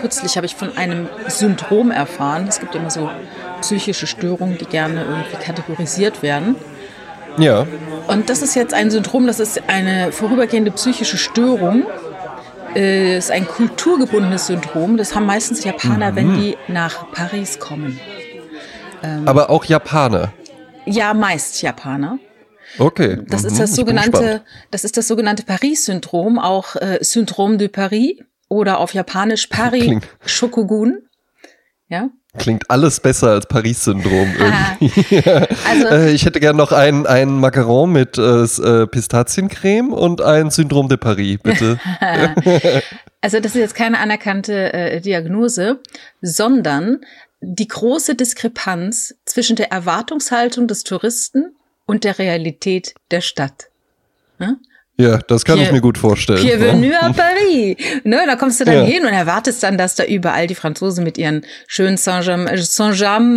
Kürzlich habe ich von einem Syndrom erfahren. Es gibt immer so psychische Störungen, die gerne irgendwie kategorisiert werden. Ja. Und das ist jetzt ein Syndrom, das ist eine vorübergehende psychische Störung. Äh, ist ein kulturgebundenes Syndrom. Das haben meistens Japaner, wenn die nach Paris kommen. Aber auch Japaner. Ja, meist Japaner. Okay. Das ist Mhm, das sogenannte, das ist das sogenannte Paris-Syndrom, auch äh, Syndrom de Paris oder auf Japanisch Paris Klingt- Shokogun. Ja. Klingt alles besser als Paris-Syndrom irgendwie. Also Äh, ich hätte gern noch ein, ein Macaron mit äh, äh, Pistaziencreme und ein Syndrom de Paris, bitte. Also das ist jetzt keine anerkannte äh, Diagnose, sondern die große Diskrepanz zwischen der Erwartungshaltung des Touristen und der Realität der Stadt. ja, das kann ich Pierre- mir gut vorstellen. Bienvenue à Paris. Ne, da kommst du dann Ja. hin und erwartest dann, dass da überall die Franzosen mit ihren schönen Saint-James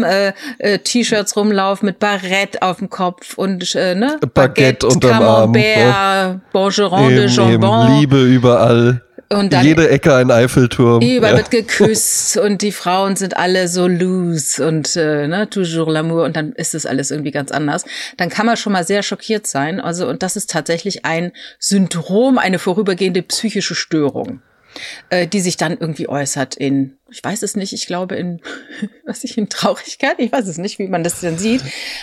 äh, äh, äh, T-Shirts rumlaufen mit Barrette auf dem Kopf und äh, ne Baguette unterm Arm, Camembert, Bongeron de Eben, Jambon. eben, Liebe überall. Und dann Jede Ecke ein Eiffelturm. Überall Ja. wird geküsst und die Frauen sind alle so loose und äh, ne, toujours l'amour und dann ist das alles irgendwie ganz anders. Dann kann man schon mal sehr schockiert sein. Also und das ist tatsächlich ein Syndrom, eine vorübergehende psychische Störung, äh, die sich dann irgendwie äußert in, ich weiß es nicht, ich glaube in, was ich in Traurigkeit, ich weiß es nicht, wie man das denn sieht,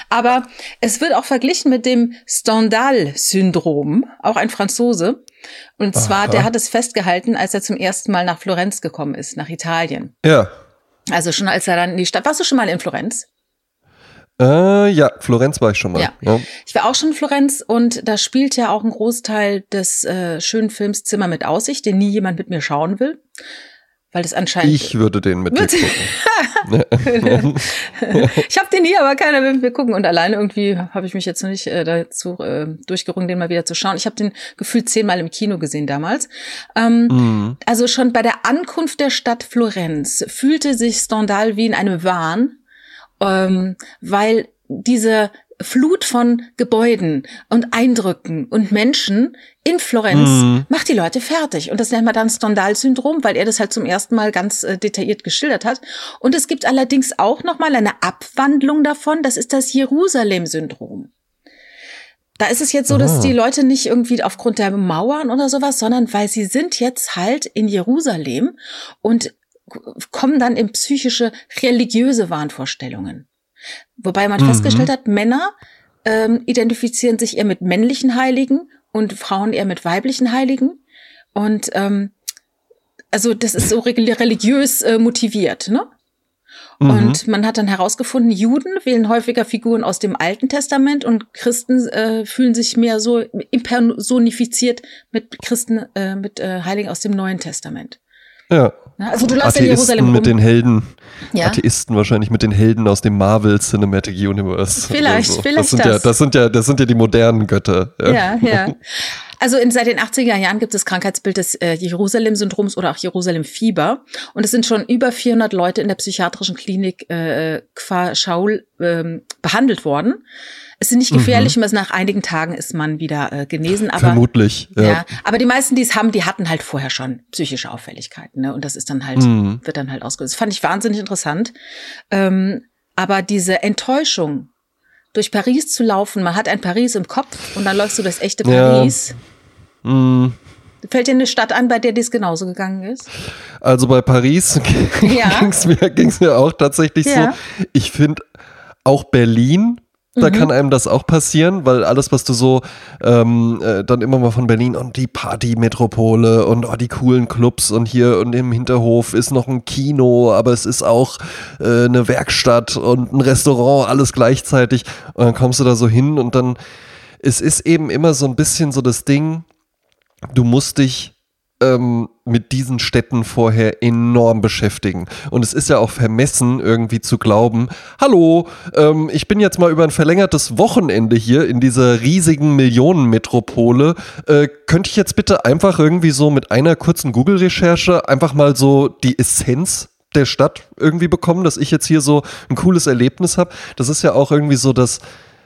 aber es wird auch verglichen mit dem Stendhal-Syndrom, auch ein Franzose. Und zwar, Aha. der hat es festgehalten, als er zum ersten Mal nach Florenz gekommen ist, nach Italien. Ja. Also schon als er dann in die Stadt. Warst du schon mal in Florenz? Äh, ja, Florenz war ich schon mal. Ja. Ja. Ich war auch schon in Florenz und da spielt ja auch ein Großteil des äh, schönen Films Zimmer mit Aussicht, den nie jemand mit mir schauen will. Weil das anscheinend. Ich würde den mit dir gucken. ich habe den nie, aber keiner will mit mir gucken. Und alleine irgendwie habe ich mich jetzt noch nicht äh, dazu äh, durchgerungen, den mal wieder zu schauen. Ich habe den gefühlt zehnmal im Kino gesehen damals. Ähm, Mhm. Also schon bei der Ankunft der Stadt Florenz fühlte sich Stendhal wie in einem Wahn, ähm, weil diese Flut von Gebäuden und Eindrücken und Menschen in Florenz Mhm. macht die Leute fertig. Und das nennt man dann Stendhal-Syndrom, weil er das halt zum ersten Mal ganz äh, detailliert geschildert hat. Und es gibt allerdings auch noch mal eine Abwandlung davon. Das ist das Jerusalem-Syndrom. Da ist es jetzt so, dass die Leute nicht irgendwie aufgrund der Mauern oder sowas, sondern weil sie sind jetzt halt in Jerusalem und kommen dann in psychische, religiöse Wahnvorstellungen. Wobei man Mhm. festgestellt hat, Männer ähm, identifizieren sich eher mit männlichen Heiligen und Frauen eher mit weiblichen Heiligen. Und ähm, also das ist so religiös äh, motiviert, ne? Mhm. Und man hat dann herausgefunden, Juden wählen häufiger Figuren aus dem Alten Testament und Christen äh, fühlen sich mehr so impersonifiziert mit Christen, äh, mit äh, Heiligen aus dem Neuen Testament. Ja. Ja, also du läufst in Jerusalem rum. mit den Helden. Ja. Atheisten wahrscheinlich mit den Helden aus dem Marvel Cinematic Universe. Vielleicht, so. vielleicht das sind ja, das. das sind ja, das sind ja die modernen Götter. Ja, ja. Also in, seit den 80er Jahren gibt es Krankheitsbild des äh, Jerusalem-Syndroms oder auch Jerusalem-Fieber. Und es sind schon über 400 Leute in der psychiatrischen Klinik äh, Kfar Shaul ähm, behandelt worden. Es sind nicht gefährlich, mhm. nach einigen Tagen ist man wieder äh, genesen. Aber, Vermutlich. Ja. Ja, aber die meisten, die es haben, die hatten halt vorher schon psychische Auffälligkeiten. Ne? Und das ist dann halt, Mhm. wird dann halt ausgelöst. Das fand ich wahnsinnig interessant. Ähm, aber diese Enttäuschung, durch Paris zu laufen, man hat ein Paris im Kopf und dann läufst du das echte Ja. Paris. Mhm. Fällt dir eine Stadt an, bei der dies genauso gegangen ist? Also bei Paris Ja. ging's mir, ging's mir auch tatsächlich Ja. so. Ich finde auch Berlin, da Mhm. kann einem das auch passieren, weil alles, was du so ähm, äh, dann immer mal von Berlin und die Partymetropole und oh, die coolen Clubs und hier und im Hinterhof ist noch ein Kino, aber es ist auch äh, eine Werkstatt und ein Restaurant, alles gleichzeitig. Und dann kommst du da so hin und dann, es ist eben immer so ein bisschen so das Ding, du musst dich ähm, mit diesen Städten vorher enorm beschäftigen. Und es ist ja auch vermessen, irgendwie zu glauben, hallo, ähm, ich bin jetzt mal über ein verlängertes Wochenende hier in dieser riesigen Millionenmetropole. Äh, könnte ich jetzt bitte einfach irgendwie so mit einer kurzen Google-Recherche einfach mal so die Essenz der Stadt irgendwie bekommen, dass ich jetzt hier so ein cooles Erlebnis habe? Das ist ja auch irgendwie so das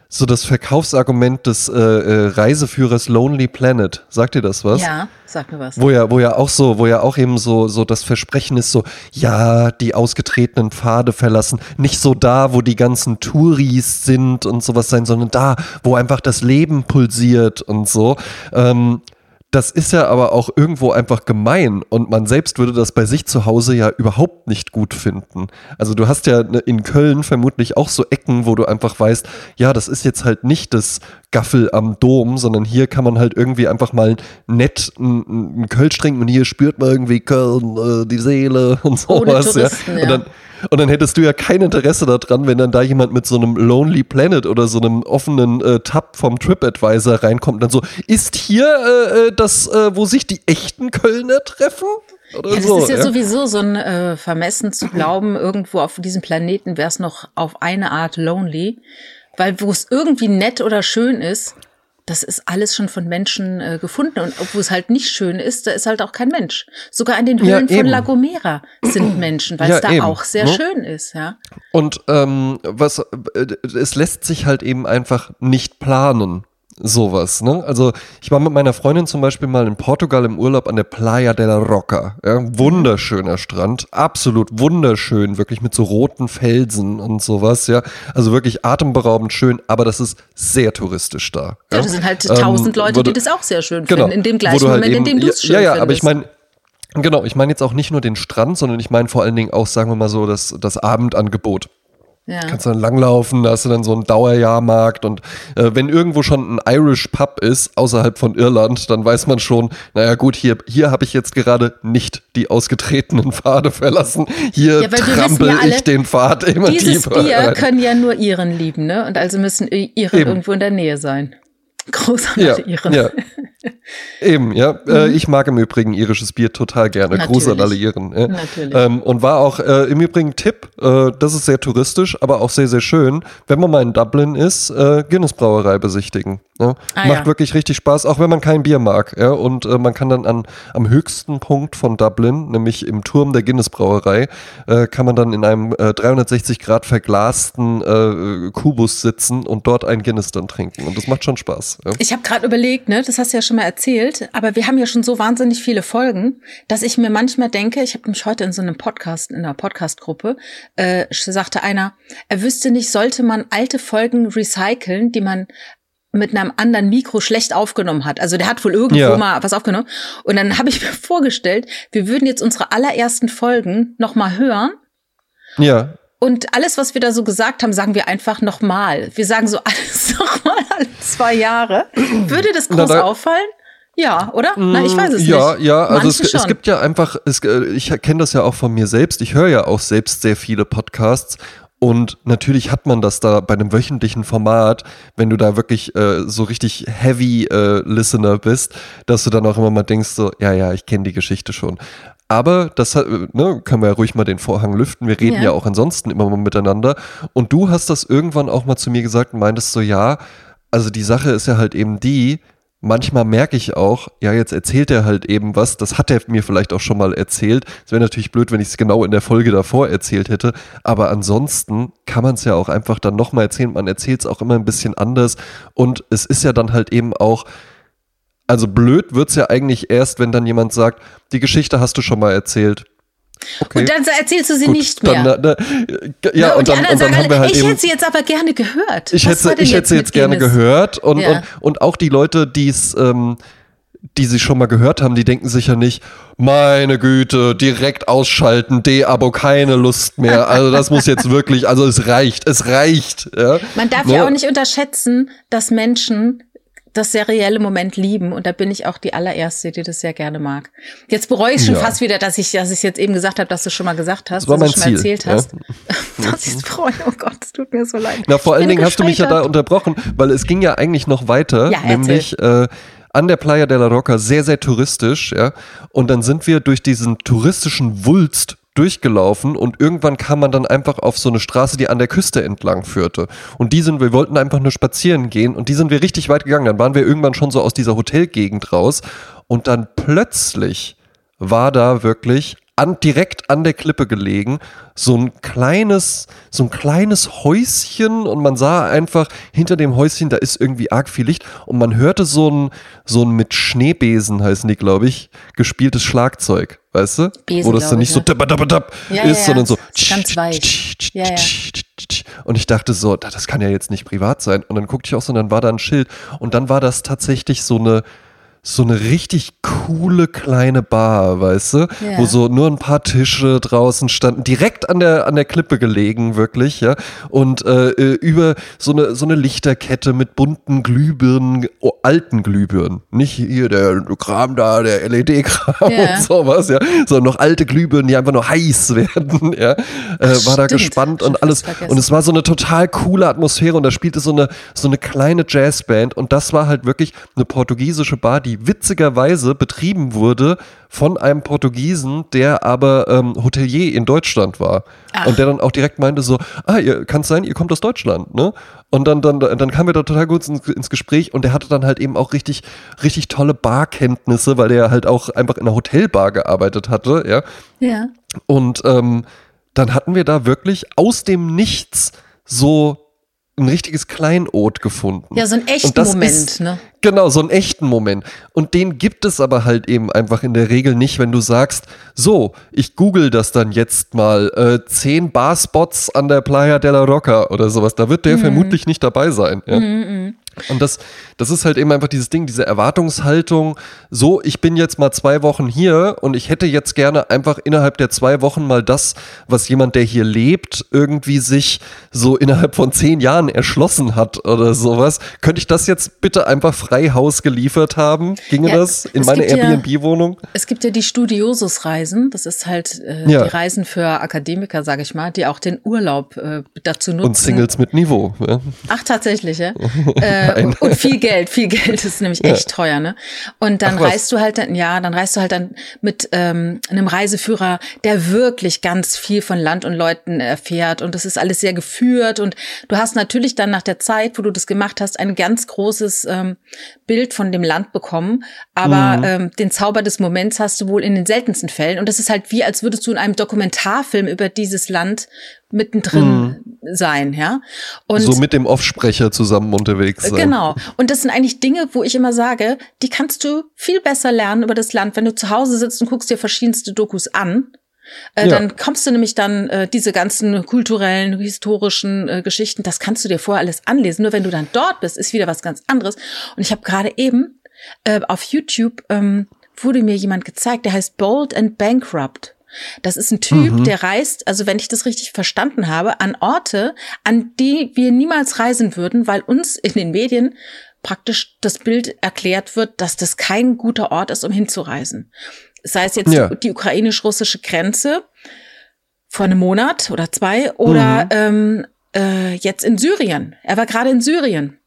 so das Verkaufsargument des äh, äh, Reiseführers Lonely Planet. Sagt ihr das was? Ja, sag mir was. Wo ja, wo ja auch so, wo ja auch eben so, so das Versprechen ist so, ja, die ausgetretenen Pfade verlassen, nicht so da, wo die ganzen Touris sind und sowas sein, sondern da, wo einfach das Leben pulsiert und so. Ähm, das ist ja aber auch irgendwo einfach gemein und man selbst würde das bei sich zu Hause ja überhaupt nicht gut finden. Also du hast ja ne, in Köln vermutlich auch so Ecken, wo du einfach weißt, ja, das ist jetzt halt nicht das Gaffel am Dom, sondern hier kann man halt irgendwie einfach mal nett einen Kölsch trinken und hier spürt man irgendwie Köln, äh, die Seele und sowas. ja. Und dann, und dann hättest du ja kein Interesse daran, wenn dann da jemand mit so einem Lonely Planet oder so einem offenen äh, Tab vom TripAdvisor reinkommt und dann so, ist hier äh, äh, das, äh, wo sich die echten Kölner treffen? Oder ja, das so, ist ja, ja, sowieso so ein äh, Vermessen zu glauben, irgendwo auf diesem Planeten wäre es noch auf eine Art lonely. Weil wo es irgendwie nett oder schön ist, das ist alles schon von Menschen äh, gefunden. Und obwohl es halt nicht schön ist, da ist halt auch kein Mensch. Sogar an den Höhlen ja, von La Gomera sind Menschen, weil ja, es da eben. auch sehr ne? schön ist, ja. Und ähm, was äh, es lässt sich halt eben einfach nicht planen sowas, ne? Also ich war mit meiner Freundin zum Beispiel mal in Portugal im Urlaub an der Playa de la Roca. Ja? Wunderschöner Strand, absolut wunderschön, wirklich mit so roten Felsen und sowas, ja. Also wirklich atemberaubend schön, aber das ist sehr touristisch da. Ja, ja das sind halt tausend ähm, Leute, die das auch sehr schön genau, finden, in dem gleichen halt Moment, eben, in dem du es schön Ja, ja, findest. aber ich meine, Genau, ich meine jetzt auch nicht nur den Strand, sondern ich meine vor allen Dingen auch, sagen wir mal so, das, das Abendangebot. Ja. Kannst dann langlaufen, da hast du dann so einen Dauerjahrmarkt und äh, wenn irgendwo schon ein Irish Pub ist, außerhalb von Irland, dann weiß man schon, naja gut, hier, hier habe ich jetzt gerade nicht die ausgetretenen Pfade verlassen. Hier ja, trampel ja ich den Pfad immer dieses tiefer. Bier rein. können ja nur Iren lieben, ne? Und also müssen Iren Eben. irgendwo in der Nähe sein. Großartige ja, Iren. Ja. Eben, ja. Äh, mhm. ich mag im Übrigen irisches Bier total gerne. Natürlich. Gruß an alle Iren. Ja. Natürlich. Ähm, und war auch äh, im Übrigen Tipp, äh, das ist sehr touristisch, aber auch sehr, sehr schön, wenn man mal in Dublin ist, äh, Guinness Brauerei besichtigen. Ja? Ah, Macht ja. wirklich richtig Spaß, auch wenn man kein Bier mag. Ja? Und äh, man kann dann an, am höchsten Punkt von Dublin, nämlich im Turm der Guinness Brauerei, äh, kann man dann in einem 360 Grad verglasten Kubus sitzen und dort ein Guinness dann trinken. Und das macht schon Spaß. Ich habe gerade überlegt, ne, das hast du ja schon mal erzählt, aber wir haben ja schon so wahnsinnig viele Folgen, dass ich mir manchmal denke, ich habe mich heute in so einem Podcast, in einer Podcast-Gruppe, äh, sagte einer, er wüsste nicht, sollte man alte Folgen recyceln, die man mit einem anderen Mikro schlecht aufgenommen hat. Also der hat wohl irgendwo ja. mal was aufgenommen. Und dann habe ich mir vorgestellt, wir würden jetzt unsere allerersten Folgen noch mal hören. Ja. Und alles, was wir da so gesagt haben, sagen wir einfach nochmal. Wir sagen so alles nochmal alle zwei Jahre. Würde das groß Na, da, auffallen? Ja, oder? Na, ich weiß es ja, nicht. Ja, ja, also es, es, gibt ja einfach, es, äh, ich kenne das ja auch von mir selbst. Ich höre ja auch selbst sehr viele Podcasts und natürlich hat man das da bei einem wöchentlichen Format, wenn du da wirklich äh, so richtig heavy äh, Listener bist, dass du dann auch immer mal denkst, so, ja, ja, ich kenne die Geschichte schon. Aber das ne, können wir ja ruhig mal den Vorhang lüften. Wir reden ja. ja auch ansonsten immer mal miteinander. Und du hast das irgendwann auch mal zu mir gesagt und meintest so, ja, also die Sache ist ja halt eben die, manchmal merke ich auch, ja, jetzt erzählt er halt eben was, das hat er mir vielleicht auch schon mal erzählt. Es wäre natürlich blöd, wenn ich es genau in der Folge davor erzählt hätte, aber ansonsten kann man es ja auch einfach dann nochmal erzählen. Man erzählt es auch immer ein bisschen anders und es ist ja dann halt eben auch, also blöd wird es ja eigentlich erst, wenn dann jemand sagt, die Geschichte hast du schon mal erzählt. Okay. Und dann erzählst du sie Gut, nicht mehr. Dann, na, ja, und, und, dann, und dann haben wir halt ich eben, hätte sie jetzt aber gerne gehört. Ich hätte, ich hätte sie jetzt gerne gehört und, ja. und, und auch die Leute, die es, ähm, die sie schon mal gehört haben, die denken sicher nicht, meine Güte, direkt ausschalten, D-Abo, keine Lust mehr. Also das muss jetzt wirklich, also es reicht, es reicht. Ja? Man darf ja, ja auch nicht unterschätzen, dass Menschen das serielle Moment lieben und da bin ich auch die allererste, die das sehr gerne mag. Jetzt bereue ich schon ja. fast wieder, dass ich, dass ich jetzt eben gesagt habe, dass du schon mal gesagt hast, dass du schon mal erzählt hast. Ja. dass ich es bereue. Oh Gott, es tut mir so leid. Na, vor allen Dingen hast du mich ja da unterbrochen, weil es ging ja eigentlich noch weiter, ja, nämlich äh, an der Playa de la Roca sehr, sehr touristisch, ja. Und dann sind wir durch diesen touristischen Wulst durchgelaufen und irgendwann kam man dann einfach auf so eine Straße, die an der Küste entlang führte. Und die sind, wir wollten einfach nur spazieren gehen und die sind wir richtig weit gegangen. Dann waren wir irgendwann schon so aus dieser Hotelgegend raus und dann plötzlich war da wirklich an, direkt an der Klippe gelegen, so ein kleines, so ein kleines Häuschen und man sah einfach hinter dem Häuschen, da ist irgendwie arg viel Licht und man hörte so ein, so ein mit Schneebesen heißen die, glaube ich, gespieltes Schlagzeug, weißt du? Besen, Wo das dann nicht ich, so ne? dab, dab, dab Ja, ist, ja, sondern so ist ganz weich. Ja, ja. und ich dachte so, da- das kann ja jetzt nicht privat sein. Und dann guckte ich auch so, und dann war da ein Schild. Und dann war das tatsächlich so eine, so eine richtig coole kleine Bar, weißt du? Ja. Wo so nur ein paar Tische draußen standen, direkt an der, an der Klippe gelegen, wirklich, ja. Und äh, äh, über so eine, so eine Lichterkette mit bunten Glühbirnen, oh, alten Glühbirnen. Nicht hier der Kram da, der LED-Kram Ja. und sowas, ja. Sondern noch alte Glühbirnen, die einfach nur heiß werden, ja. Äh, war da gespannt und alles. vergessen. Und es war so eine total coole Atmosphäre und da spielte so eine, so eine kleine Jazzband und das war halt wirklich eine portugiesische Bar, die witzigerweise betrieben wurde von einem Portugiesen, der aber ähm, Hotelier in Deutschland war. Ach. Und der dann auch direkt meinte so, ah, ihr kann es sein, ihr kommt aus Deutschland, ne? Und dann, dann, dann kamen wir da total gut ins, ins Gespräch und der hatte dann halt eben auch richtig, richtig tolle Barkenntnisse, weil der halt auch einfach in einer Hotelbar gearbeitet hatte, ja. Ja. Und ähm, dann hatten wir da wirklich aus dem Nichts so ein richtiges Kleinod gefunden. Ja, so einen echten Moment, ist- ne? Genau, so einen echten Moment. Und den gibt es aber halt eben einfach in der Regel nicht, wenn du sagst, so, ich google das dann jetzt mal, äh, zehn Barspots an der Playa de la Roca oder sowas. Da wird Mhm. der vermutlich nicht dabei sein. Ja. Und das, das ist halt eben einfach dieses Ding, diese Erwartungshaltung, so, ich bin jetzt mal zwei Wochen hier und ich hätte jetzt gerne einfach innerhalb der zwei Wochen mal das, was jemand, der hier lebt, irgendwie sich so innerhalb von zehn Jahren erschlossen hat oder sowas. Könnte ich das jetzt bitte einfach frei Haus geliefert haben? Ginge Ja, das in meine gibt ja- Airbnb-Wohnung? Es gibt ja die Studiosus-Reisen, das ist halt äh, Ja. die Reisen für Akademiker, sage ich mal, die auch den Urlaub äh, dazu nutzen. Und Singles mit Niveau. Ach, tatsächlich, ja. äh, und viel Geld, viel Geld ist nämlich echt teuer, ne? Und dann Ach, reist du halt dann, ja, dann reist du halt dann mit ähm, einem Reiseführer, der wirklich ganz viel von Land und Leuten erfährt. Und das ist alles sehr geführt. Und du hast natürlich dann nach der Zeit, wo du das gemacht hast, ein ganz großes ähm, Bild von dem Land bekommen, aber ähm, den Zauber des Moments hast du wohl in den seltensten Fällen. Und das ist halt wie, als würdest du in einem Dokumentarfilm über dieses Land mittendrin sein, ja. Und So mit dem Offsprecher zusammen unterwegs sein. Genau. Und das sind eigentlich Dinge, wo ich immer sage, die kannst du viel besser lernen über das Land, wenn du zu Hause sitzt und guckst dir verschiedenste Dokus an. Äh, Ja. Dann kommst du nämlich dann äh, diese ganzen kulturellen, historischen äh, Geschichten, das kannst du dir vorher alles anlesen. Nur wenn du dann dort bist, ist wieder was ganz anderes. Und ich habe gerade eben äh, auf YouTube ähm, wurde mir jemand gezeigt, der heißt Bold and Bankrupt. Das ist ein Typ, der reist, also wenn ich das richtig verstanden habe, an Orte, an die wir niemals reisen würden, weil uns in den Medien praktisch das Bild erklärt wird, dass das kein guter Ort ist, um hinzureisen. Sei es jetzt Ja. die, ukrainisch-russische Grenze vor einem Monat oder zwei oder ähm, äh, jetzt in Syrien. Er war gerade in Syrien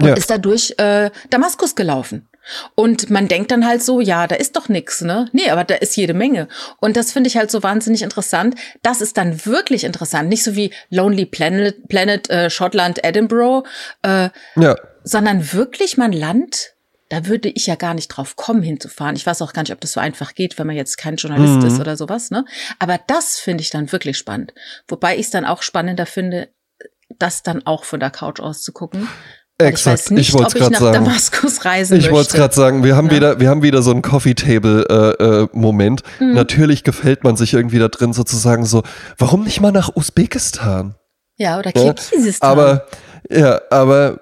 und Ja. ist da durch äh, Damaskus gelaufen. Und man denkt dann halt so, ja, da ist doch nix, ne? Nee, aber da ist jede Menge. Und das finde ich halt so wahnsinnig interessant. Das ist dann wirklich interessant. Nicht so wie Lonely Planet, Planet äh, Schottland, Edinburgh, äh, Ja. sondern wirklich mal ein Land, da würde ich ja gar nicht drauf kommen, hinzufahren. Ich weiß auch gar nicht, ob das so einfach geht, wenn man jetzt kein Journalist Mhm. ist oder sowas, ne? Aber das finde ich dann wirklich spannend. Wobei ich es dann auch spannender finde, das dann auch von der Couch aus zu gucken. Weil Ich Exakt. weiß nicht, Ich ob ich nach sagen. Damaskus reisen Ich wollte es gerade sagen, wir haben Ja. wieder, wir haben wieder so einen Coffee Table äh, äh, Moment. Mhm. Natürlich gefällt man sich irgendwie da drin sozusagen so, warum nicht mal nach Usbekistan? Ja, oder Ja, Kirgisistan. Aber ja, aber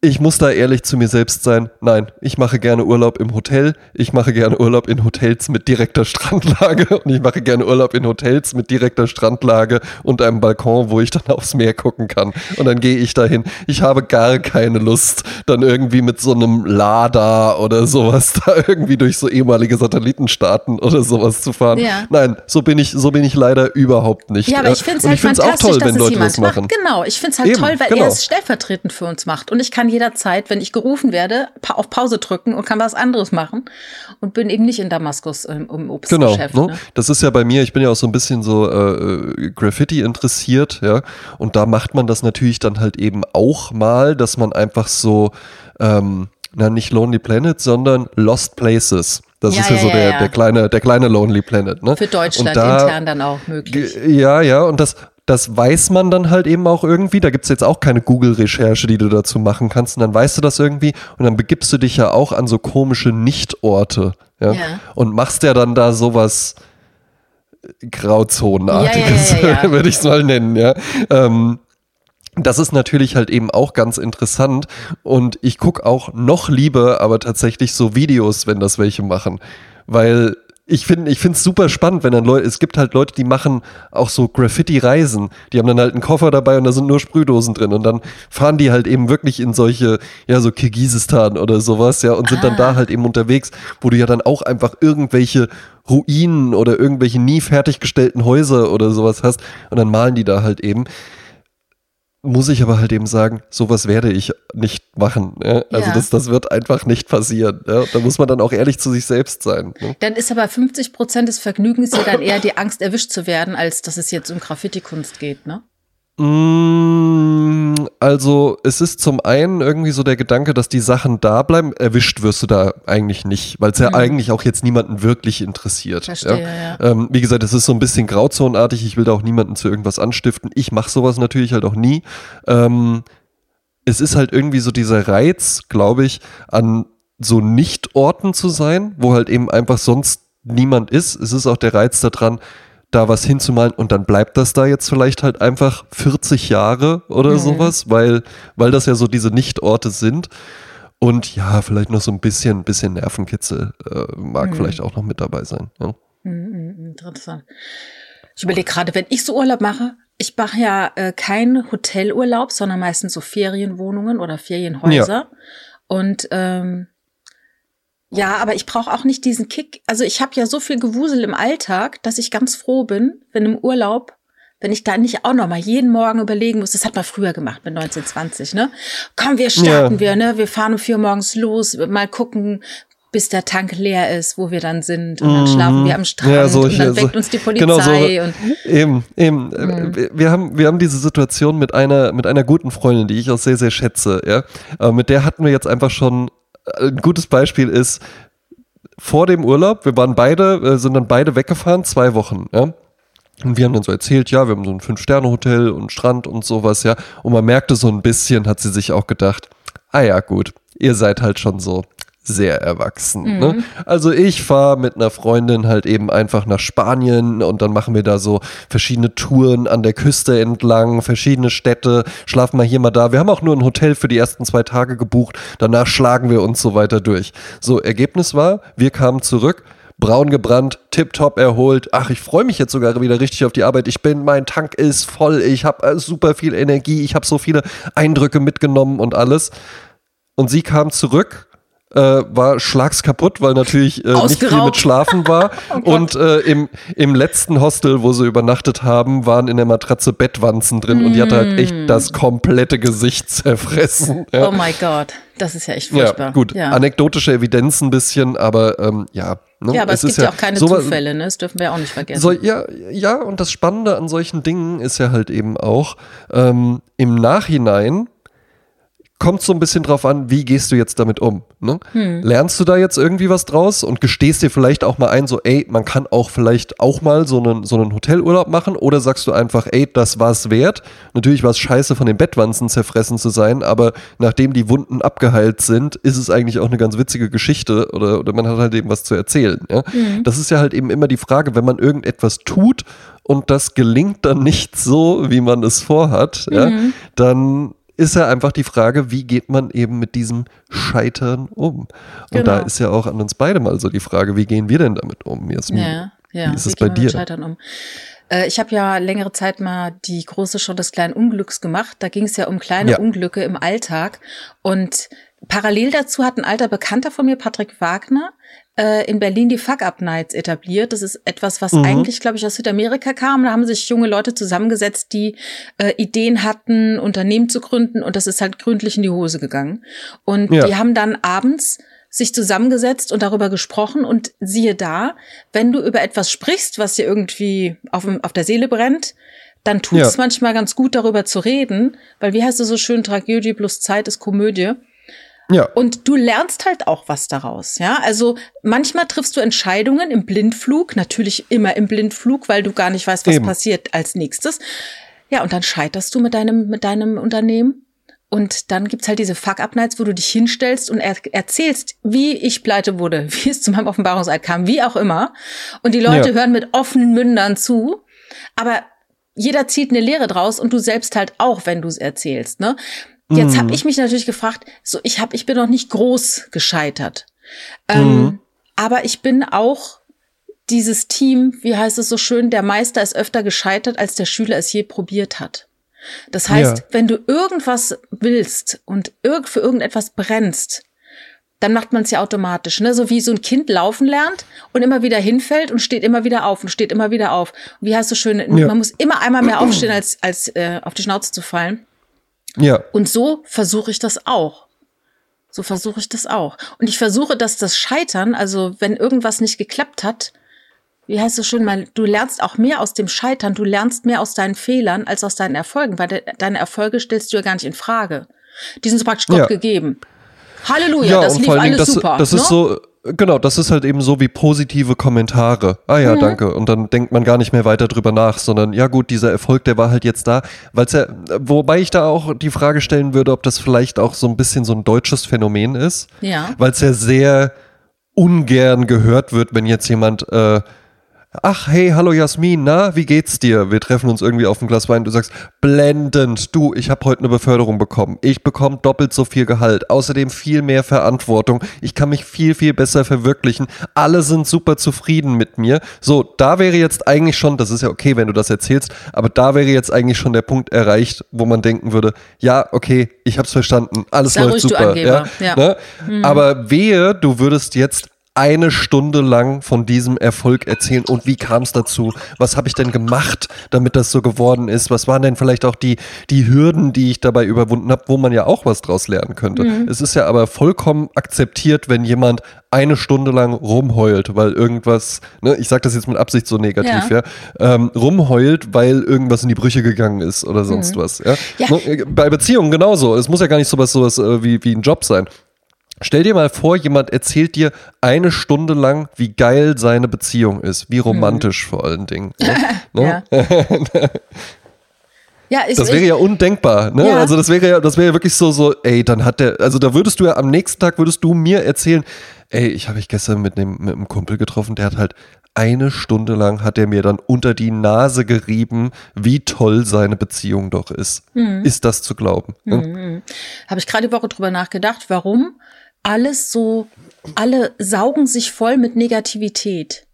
ich muss da ehrlich zu mir selbst sein. Nein, ich mache gerne Urlaub im Hotel. Ich mache gerne Urlaub in Hotels mit direkter Strandlage und ich mache gerne Urlaub in Hotels mit direkter Strandlage und einem Balkon, wo ich dann aufs Meer gucken kann. Und dann gehe ich dahin. Ich habe gar keine Lust, dann irgendwie mit so einem Lada oder sowas da irgendwie durch so ehemalige Satellitenstaaten oder sowas zu fahren. Ja. Nein, so bin ich, so bin ich leider überhaupt nicht. ja, aber Äh, ich finde es halt fantastisch, toll, dass wenn es jemand macht. Genau, ich finde es halt Eben, toll, weil genau. er es stellvertretend für uns macht. Und ich kann jederzeit, wenn ich gerufen werde, pa auf Pause drücken und kann was anderes machen und bin eben nicht in Damaskus ähm, um Genau, Obstgeschäft. ne? Ne? das ist ja bei mir, ich bin ja auch so ein bisschen so äh, Graffiti interessiert, ja, und da macht man das natürlich dann halt eben auch mal, dass man einfach so ähm, na nicht Lonely Planet, sondern Lost Places. Das Ja, ist ja, ja, so der, ja. der kleine, der kleine Lonely Planet. Ne? Für Deutschland da- intern dann auch möglich. Ja, ja, und das, das weiß man dann halt eben auch irgendwie. Da gibt's jetzt auch keine Google-Recherche, die du dazu machen kannst. Und dann weißt du das irgendwie. Und dann begibst du dich ja auch an so komische Nichtorte. Ja? Ja. Und machst ja dann da sowas Grauzonenartiges, ja, ja. würde ich es mal nennen, ja. Ähm, das ist natürlich halt eben auch ganz interessant und ich gucke auch noch lieber aber tatsächlich so Videos, wenn das welche machen, weil ich finde ich finde es super spannend, wenn dann Leute, es gibt halt Leute, die machen auch so Graffiti-Reisen, die haben dann halt einen Koffer dabei und da sind nur Sprühdosen drin. Und dann fahren die halt eben wirklich in solche, ja so Kirgisistan oder sowas, ja und sind dann da halt eben unterwegs, wo du ja dann auch einfach irgendwelche Ruinen oder irgendwelche nie fertiggestellten Häuser oder sowas hast. Und dann malen die da halt eben muss ich aber halt eben sagen, sowas werde ich nicht machen. Ja? Also Ja. das, das wird einfach nicht passieren. Ja? Da muss man dann auch ehrlich zu sich selbst sein. Ne? Dann ist aber 50 Prozent des Vergnügens ja dann eher die Angst, erwischt zu werden, als dass es jetzt um Graffiti-Kunst geht, ne? Mm, Also es ist zum einen irgendwie so der Gedanke, dass die Sachen da bleiben. Erwischt wirst du da eigentlich nicht, weil es ja eigentlich auch jetzt niemanden wirklich interessiert. Mhm. Verstehe, ja? ja. Ähm, wie gesagt, es ist so ein bisschen grauzonenartig. Ich will da auch niemanden zu irgendwas anstiften. Ich mache sowas natürlich halt auch nie. Ähm, es ist halt irgendwie so dieser Reiz, glaube ich, an so Nichtorten zu sein, wo halt eben einfach sonst niemand ist. Es ist auch der Reiz daran, da was hinzumalen und dann bleibt das da jetzt vielleicht halt einfach 40 Jahre oder Mhm. sowas, weil, weil das ja so diese Nichtorte sind. Und ja, vielleicht noch so ein bisschen, bisschen Nervenkitzel äh, mag vielleicht auch noch mit dabei sein. Ja. Mhm, Interessant. Ich überlege gerade, wenn ich so Urlaub mache, ich mache ja äh, keinen Hotelurlaub, sondern meistens so Ferienwohnungen oder Ferienhäuser. Und ähm, ja, aber ich brauche auch nicht diesen Kick. Also ich habe ja so viel Gewusel im Alltag, dass ich ganz froh bin, wenn im Urlaub, wenn ich da nicht auch noch mal jeden Morgen überlegen muss. Das hat man früher gemacht mit 1920, ne? Komm, wir starten Ja. wir, ne? Wir fahren um vier morgens los, mal gucken, bis der Tank leer ist, wo wir dann sind. Und dann schlafen wir am Strand Mhm. Ja, und solche- dann weckt so- uns die Polizei. genau so- und Eben, eben. Äh, wir- haben, wir haben diese Situation mit einer, mit einer guten Freundin, die ich auch sehr, sehr schätze. Ja? Aber mit der hatten wir jetzt einfach schon, äh, ein gutes Beispiel ist, vor dem Urlaub, wir waren beide, äh, sind dann beide weggefahren, zwei Wochen, ja. Und wir haben dann so erzählt, ja, wir haben so ein Fünf-Sterne-Hotel und Strand und sowas, ja. Und man merkte so ein bisschen, hat sie sich auch gedacht, ah ja, gut, ihr seid halt schon so sehr erwachsen. Ne? Also ich fahre mit einer Freundin halt eben einfach nach Spanien und dann machen wir da so verschiedene Touren an der Küste entlang, verschiedene Städte, schlafen mal hier, mal da. Wir haben auch nur ein Hotel für die ersten zwei Tage gebucht, danach schlagen wir uns so weiter durch. So, Ergebnis war, wir kamen zurück, braun gebrannt, tipptopp erholt. Ach, ich freue mich jetzt sogar wieder richtig auf die Arbeit. Ich bin, mein Tank ist voll, ich habe äh, super viel Energie, ich habe so viele Eindrücke mitgenommen und alles. Und sie kam zurück, äh, war schlagskaputt, weil natürlich äh, nicht viel mit. Schlafen war. und äh, im, im letzten Hostel, wo sie übernachtet haben, waren in der Matratze Bettwanzen drin und die hatte halt echt das komplette Gesicht zerfressen. Ja. oh my God, das ist ja echt furchtbar. Ja, gut. Ja. Anekdotische Evidenz ein bisschen, aber ähm, ja. Ne? ja, aber es, ist gibt ja auch keine sowas- Zufälle, ne? Das dürfen wir auch nicht vergessen. So, ja, ja, und das Spannende an solchen Dingen ist ja halt eben auch, ähm, im Nachhinein kommt so ein bisschen drauf an, wie gehst du jetzt damit um. Ne? Hm. Lernst du da jetzt irgendwie was draus und gestehst dir vielleicht auch mal ein, so, ey, man kann auch vielleicht auch mal so einen, so einen Hotelurlaub machen oder sagst du einfach, ey, das war's wert. Natürlich war es scheiße, von den Bettwanzen zerfressen zu sein, aber nachdem die Wunden abgeheilt sind, ist es eigentlich auch eine ganz witzige Geschichte oder, oder man hat halt eben was zu erzählen. Ja? Das ist ja halt eben immer die Frage, wenn man irgendetwas tut und das gelingt dann nicht so, wie man es vorhat, ja, dann ist ja einfach die Frage, wie geht man eben mit diesem Scheitern um? Und da Genau. ist ja auch an uns beide mal so die Frage, wie gehen wir denn damit um, Jasmin? Ja, ja. Wie ist Wie es bei mit dir? Scheitern um? Äh, Ich habe ja längere Zeit mal die große Show des kleinen Unglücks gemacht. Da ging es ja um kleine Ja. Unglücke im Alltag. Und parallel dazu hat ein alter Bekannter von mir, Patrick Wagner, äh, in Berlin die Fuck-Up-Nights etabliert. Das ist etwas, was Mhm. eigentlich, glaube ich, aus Südamerika kam. Da haben sich junge Leute zusammengesetzt, die äh, Ideen hatten, Unternehmen zu gründen. Und das ist halt gründlich in die Hose gegangen. Und Ja. die haben dann abends sich zusammengesetzt und darüber gesprochen und siehe da, wenn du über etwas sprichst, was dir irgendwie auf, auf der Seele brennt, dann tut es Ja. manchmal ganz gut, darüber zu reden, weil wie heißt es so schön, Tragödie plus Zeit ist Komödie. Ja. Und du lernst halt auch was daraus, ja. Also manchmal triffst du Entscheidungen im Blindflug, natürlich immer im Blindflug, weil du gar nicht weißt, was Eben. passiert als nächstes. Ja, und dann scheiterst du mit deinem, mit deinem Unternehmen. Und dann gibt's halt diese Fuck-Up-Nights, wo du dich hinstellst und er erzählst, wie ich pleite wurde, wie es zu meinem Offenbarungseid kam, wie auch immer. Und die Leute Ja. hören mit offenen Mündern zu. Aber jeder zieht eine Lehre draus und du selbst halt auch, wenn du es erzählst. Ne? Jetzt Mhm. habe ich mich natürlich gefragt, so ich habe, ich bin noch nicht groß gescheitert, ähm, Mhm. aber ich bin auch dieses Team, wie heißt es so schön, der Meister ist öfter gescheitert, als der Schüler es je probiert hat. Das heißt, Ja. wenn du irgendwas willst und irg für irgendetwas brennst, dann macht man es ja automatisch, ne? So wie so ein Kind laufen lernt und immer wieder hinfällt und steht immer wieder auf und steht immer wieder auf. Und wie heißt es so schön? Ja. Man muss immer einmal mehr aufstehen, als, als äh, auf die Schnauze zu fallen. Ja. Und so versuche ich das auch. So versuche ich das auch. Und ich versuche, dass das Scheitern, also wenn irgendwas nicht geklappt hat, wie heißt es schön mal, du lernst auch mehr aus dem Scheitern, du lernst mehr aus deinen Fehlern als aus deinen Erfolgen, weil de deine Erfolge stellst du ja gar nicht in Frage. Die sind so praktisch Gott Ja. gegeben. Halleluja, das und lief Dingen, alles das, super. das ne? ist so, genau, das ist halt eben so wie positive Kommentare. Ah Mhm. ja, danke. Und dann denkt man gar nicht mehr weiter drüber nach, sondern ja gut, dieser Erfolg, der war halt jetzt da. Weil's ja, wobei ich da auch die Frage stellen würde, ob das vielleicht auch so ein bisschen so ein deutsches Phänomen ist. Ja. Weil es ja sehr ungern gehört wird, wenn jetzt jemand äh, Ach, hey, hallo Jasmin, na, wie geht's dir? Wir treffen uns irgendwie auf ein Glas Wein. Du sagst, blendend, du, ich habe heute eine Beförderung bekommen. Ich bekomme doppelt so viel Gehalt, außerdem viel mehr Verantwortung. Ich kann mich viel, viel besser verwirklichen. Alle sind super zufrieden mit mir. So, da wäre jetzt eigentlich schon, das ist ja okay, wenn du das erzählst, aber da wäre jetzt eigentlich schon der Punkt erreicht, wo man denken würde, ja, okay, ich hab's verstanden, alles Sei läuft super. Angeber, ja. Ne? Aber wehe, du würdest jetzt eine Stunde lang von diesem Erfolg erzählen und wie kam es dazu? Was habe ich denn gemacht, damit das so geworden ist? Was waren denn vielleicht auch die, die Hürden, die ich dabei überwunden habe, wo man ja auch was draus lernen könnte? Es ist ja aber vollkommen akzeptiert, wenn jemand eine Stunde lang rumheult, weil irgendwas, ne, ich sage das jetzt mit Absicht so negativ, ja, Ja. ähm, rumheult, weil irgendwas in die Brüche gegangen ist oder sonst was. Ja? Ja. Ne, bei Beziehungen genauso. Es muss ja gar nicht sowas, sowas äh, wie, wie ein Job sein. Stell dir mal vor, jemand erzählt dir eine Stunde lang, wie geil seine Beziehung ist, wie romantisch vor allen Dingen. Ne? Ja. ja, ich, Das wäre ja undenkbar, ne? Ja. Also das wäre ja, das wäre ja wirklich so, so, ey, dann hat der, also da würdest du ja am nächsten Tag würdest du mir erzählen, ey, ich habe mich gestern mit einem, mit einem Kumpel getroffen, der hat halt eine Stunde lang hat er mir dann unter die Nase gerieben, wie toll seine Beziehung doch ist. Mhm. Ist das zu glauben? ne? habe ich gerade die Woche drüber nachgedacht, warum alles so, alle saugen sich voll mit Negativität.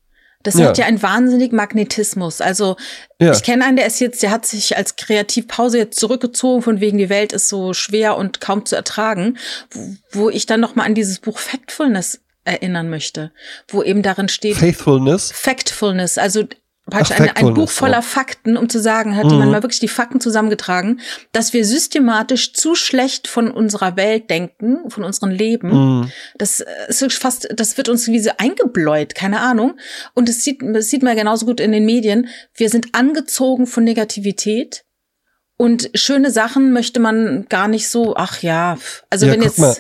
Das Ja. hat ja einen wahnsinnigen Magnetismus. Also Ja. ich kenne einen, der ist jetzt, der hat sich als Kreativpause jetzt zurückgezogen, von wegen die Welt ist so schwer und kaum zu ertragen, wo, wo ich dann noch mal an dieses Buch Factfulness erinnern möchte, wo eben darin steht, Faithfulness. Factfulness, also praktisch ein, ein Buch voller. Fakten, um zu sagen, hat jemand mal wirklich die Fakten zusammengetragen, dass wir systematisch zu schlecht von unserer Welt denken, von unserem Leben. Das äh, ist fast, das wird uns wie so eingebläut, keine Ahnung. Und es sieht, das sieht man genauso gut in den Medien. Wir sind angezogen von Negativität. Und schöne Sachen möchte man gar nicht so, ach ja, also Ja, wenn jetzt, mal.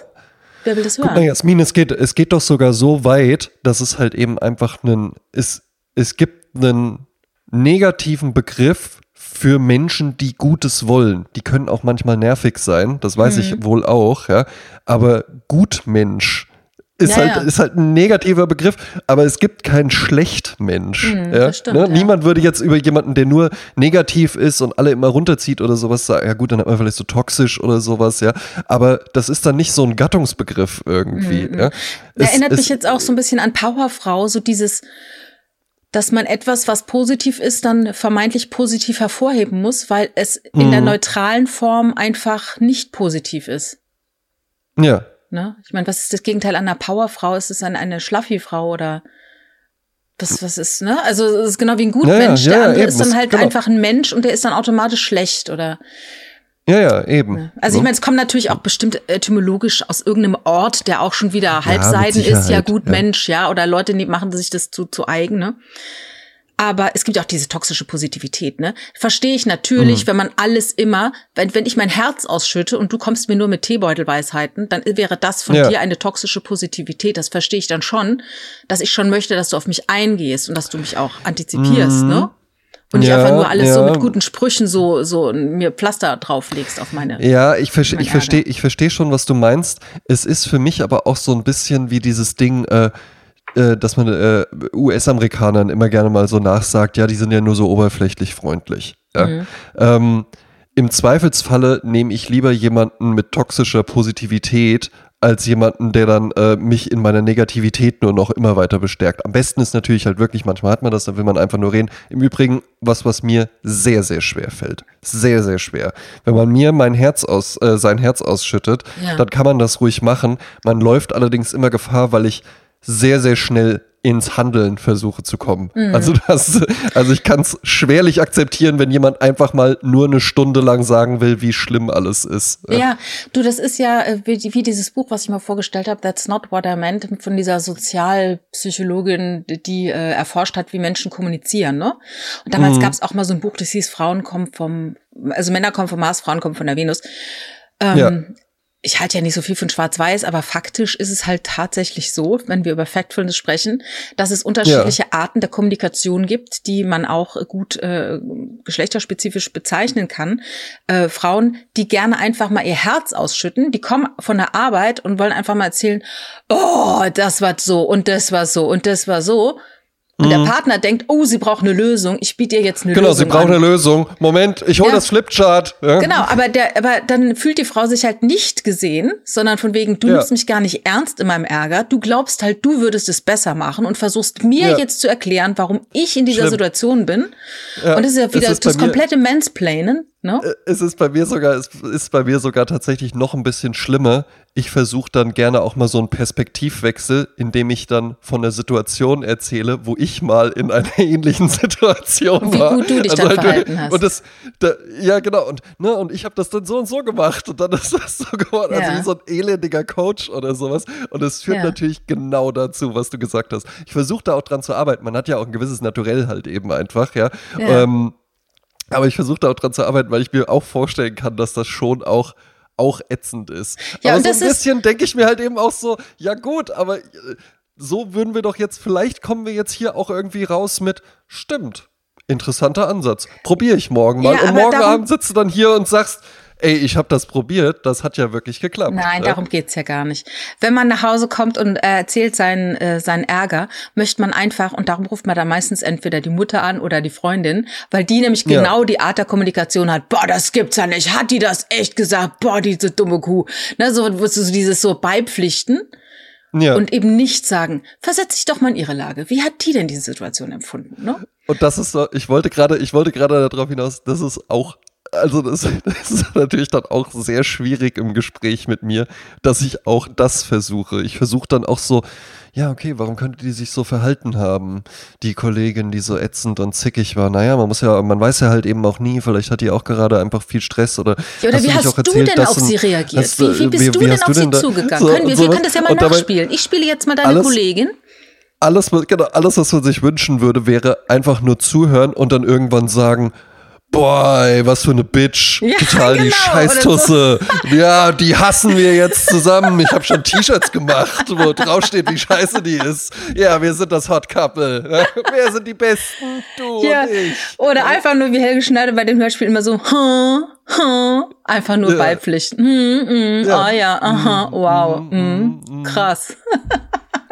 wer will das Guck mal, hören? Jasmin, es geht, es geht doch sogar so weit, dass es halt eben einfach einen, es, es gibt einen negativen Begriff für Menschen, die Gutes wollen. Die können auch manchmal nervig sein, das weiß Mhm. ich wohl auch, ja. Aber Gutmensch ist, Ja, halt, ja. ist halt ein negativer Begriff, aber es gibt keinen Schlechtmensch. ja? Mhm, das stimmt, ne? ja. Niemand würde jetzt über jemanden, der nur negativ ist und alle immer runterzieht oder sowas sagen, ja gut, dann hat man vielleicht so toxisch oder sowas, ja. Aber das ist dann nicht so ein Gattungsbegriff irgendwie. Ja? Es- Erinnert es, mich jetzt auch so ein bisschen an Powerfrau, so dieses, dass man etwas, was positiv ist, dann vermeintlich positiv hervorheben muss, weil es in Mhm. der neutralen Form einfach nicht positiv ist. Ja. Ne? Ich meine, was ist das Gegenteil einer Powerfrau? Ist es dann eine Schlaffi-Frau oder was, was ist, ne? Also es ist genau wie ein Ja, ja, Gutmensch. ja, der ja, andere eben, ist dann halt genau. einfach ein Mensch und der ist dann automatisch schlecht oder Ja, ja, eben. Also ich Ne? meine, es kommt natürlich auch bestimmt etymologisch aus irgendeinem Ort, der auch schon wieder Halbseiden ist, ja gut ja. Mensch, ja, oder Leute die machen sich das zu, zu eigen, ne? Aber es gibt ja auch diese toxische Positivität, ne? Verstehe ich natürlich, mhm. wenn man alles immer, wenn, wenn ich mein Herz ausschütte und du kommst mir nur mit Teebeutelweisheiten, dann wäre das von ja. dir eine toxische Positivität. Das verstehe ich dann schon, dass ich schon möchte, dass du auf mich eingehst und dass du mich auch antizipierst, mhm. ne? Und nicht einfach nur alles ja. so mit guten Sprüchen so, so mir Pflaster drauflegst auf meine. Ja, ich, verstehe ich verstehe, ich verstehe schon, was du meinst. Es ist für mich aber auch so ein bisschen wie dieses Ding, äh, äh, dass man äh, US-Amerikanern immer gerne mal so nachsagt, ja, die sind ja nur so oberflächlich freundlich. Ja? Mhm. Ähm, Im Zweifelsfalle nehme ich lieber jemanden mit toxischer Positivität als jemanden, der dann äh, mich in meiner Negativität nur noch immer weiter bestärkt. Am besten ist natürlich halt wirklich, manchmal hat man das, da will man einfach nur reden. Im Übrigen, was, was mir sehr, sehr schwer fällt. Sehr, sehr schwer. Wenn man mir mein Herz aus, äh, sein Herz ausschüttet, ja. dann kann man das ruhig machen. Man läuft allerdings immer Gefahr, weil ich sehr, sehr schnell ins Handeln versuche zu kommen. Mhm. Also das, also ich kann es schwerlich akzeptieren, wenn jemand einfach mal nur eine Stunde lang sagen will, wie schlimm alles ist. Ja, du, das ist ja äh, wie, wie dieses Buch, was ich mal vorgestellt habe, That's Not What I Meant, von dieser Sozialpsychologin, die äh, erforscht hat, wie Menschen kommunizieren. Ne? Und damals mhm. gab es auch mal so ein Buch, das hieß Frauen kommen vom, also Männer kommen vom Mars, Frauen kommen von der Venus. Ähm, ja ich halte ja nicht so viel von Schwarz-Weiß, aber faktisch ist es halt tatsächlich so, wenn wir über Factfulness sprechen, dass es unterschiedliche ja. Arten der Kommunikation gibt, die man auch gut äh, geschlechterspezifisch bezeichnen kann. Äh, Frauen, die gerne einfach mal ihr Herz ausschütten, die kommen von der Arbeit und wollen einfach mal erzählen, oh, das war so und das war so und das war so. Und der mhm. Partner denkt, oh, sie braucht eine Lösung. Ich biete ihr jetzt eine genau, Lösung. Genau, sie braucht an. eine Lösung. Moment, ich hole ja. das Flipchart. Ja. Genau, aber der, aber dann fühlt die Frau sich halt nicht gesehen, sondern von wegen, du ja. nimmst mich gar nicht ernst in meinem Ärger. Du glaubst halt, du würdest es besser machen und versuchst mir jetzt zu erklären, warum ich in dieser Schlimm. Situation bin. Und das ist ja wieder das komplette Mansplainen. No? Äh, es ist bei mir sogar, es ist bei mir sogar tatsächlich noch ein bisschen schlimmer. Ich versuche dann gerne auch mal so einen Perspektivwechsel, indem ich dann von der Situation erzähle, wo ich mal in einer ähnlichen Situation war. Wie gut du dich also dann halt, verhalten hast. Und das, da, ja genau, und, ne, und ich habe das dann so und so gemacht und dann ist das so geworden, also ja. also wie so ein elendiger Coach oder sowas. Und es führt ja. natürlich genau dazu, was du gesagt hast. Ich versuche da auch dran zu arbeiten. Man hat ja auch ein gewisses Naturell halt eben einfach, ja. ja. Ähm, aber ich versuche da auch dran zu arbeiten, weil ich mir auch vorstellen kann, dass das schon auch auch ätzend ist. Ja, aber so ein bisschen denke ich mir halt eben auch so, ja gut, aber äh, so würden wir doch jetzt, vielleicht kommen wir jetzt hier auch irgendwie raus mit, stimmt, interessanter Ansatz. Probiere ich morgen mal. Ja, und morgen Abend sitzt du dann hier und sagst, ey, ich habe das probiert, das hat ja wirklich geklappt. Nein, ja? darum geht's ja gar nicht. Wenn man nach Hause kommt und äh, erzählt seinen, äh, seinen Ärger, möchte man einfach, und darum ruft man da meistens entweder die Mutter an oder die Freundin, weil die nämlich genau ja. die Art der Kommunikation hat, boah, das gibt's ja nicht, hat die das echt gesagt, boah, diese dumme Kuh. Ne, so, so dieses so beipflichten. Ja. Und eben nicht sagen, versetz dich doch mal in ihre Lage. Wie hat die denn diese Situation empfunden? Ne? Und das ist so, ich wollte gerade, ich wollte gerade darauf hinaus, das ist auch also das, das, ist natürlich dann auch sehr schwierig im Gespräch mit mir, dass ich auch das versuche. Ich versuche dann auch so, ja, okay, warum könnte die sich so verhalten haben, die Kollegin, die so ätzend und zickig war? Naja, man muss ja, man weiß ja halt eben auch nie, vielleicht hat die auch gerade einfach viel Stress oder. Ja, oder wie hast du erzählt, denn auf sie reagiert? Hast, wie, wie bist wie, du denn auf sie zugegangen? So, können wir, so, wir können das ja mal nachspielen. Ich spiele jetzt mal deine alles, Kollegin. Alles, genau, alles, was man sich wünschen würde, wäre einfach nur zuhören und dann irgendwann sagen, boah, ey, was für eine Bitch. Ja, Total genau, die Scheißtusse. So. Ja, die hassen wir jetzt zusammen. Ich habe schon T-Shirts gemacht, wo drauf steht, wie scheiße die ist. Ja, wir sind das Hot Couple. Wer sind die Besten? Du ja. und ich. Oder einfach nur wie Helge Schneider bei dem Hörspiel immer so, hm, hm, einfach nur ja. Beipflichten. Hm, hm, ja. Ah ja, aha, wow, hm, hm, krass.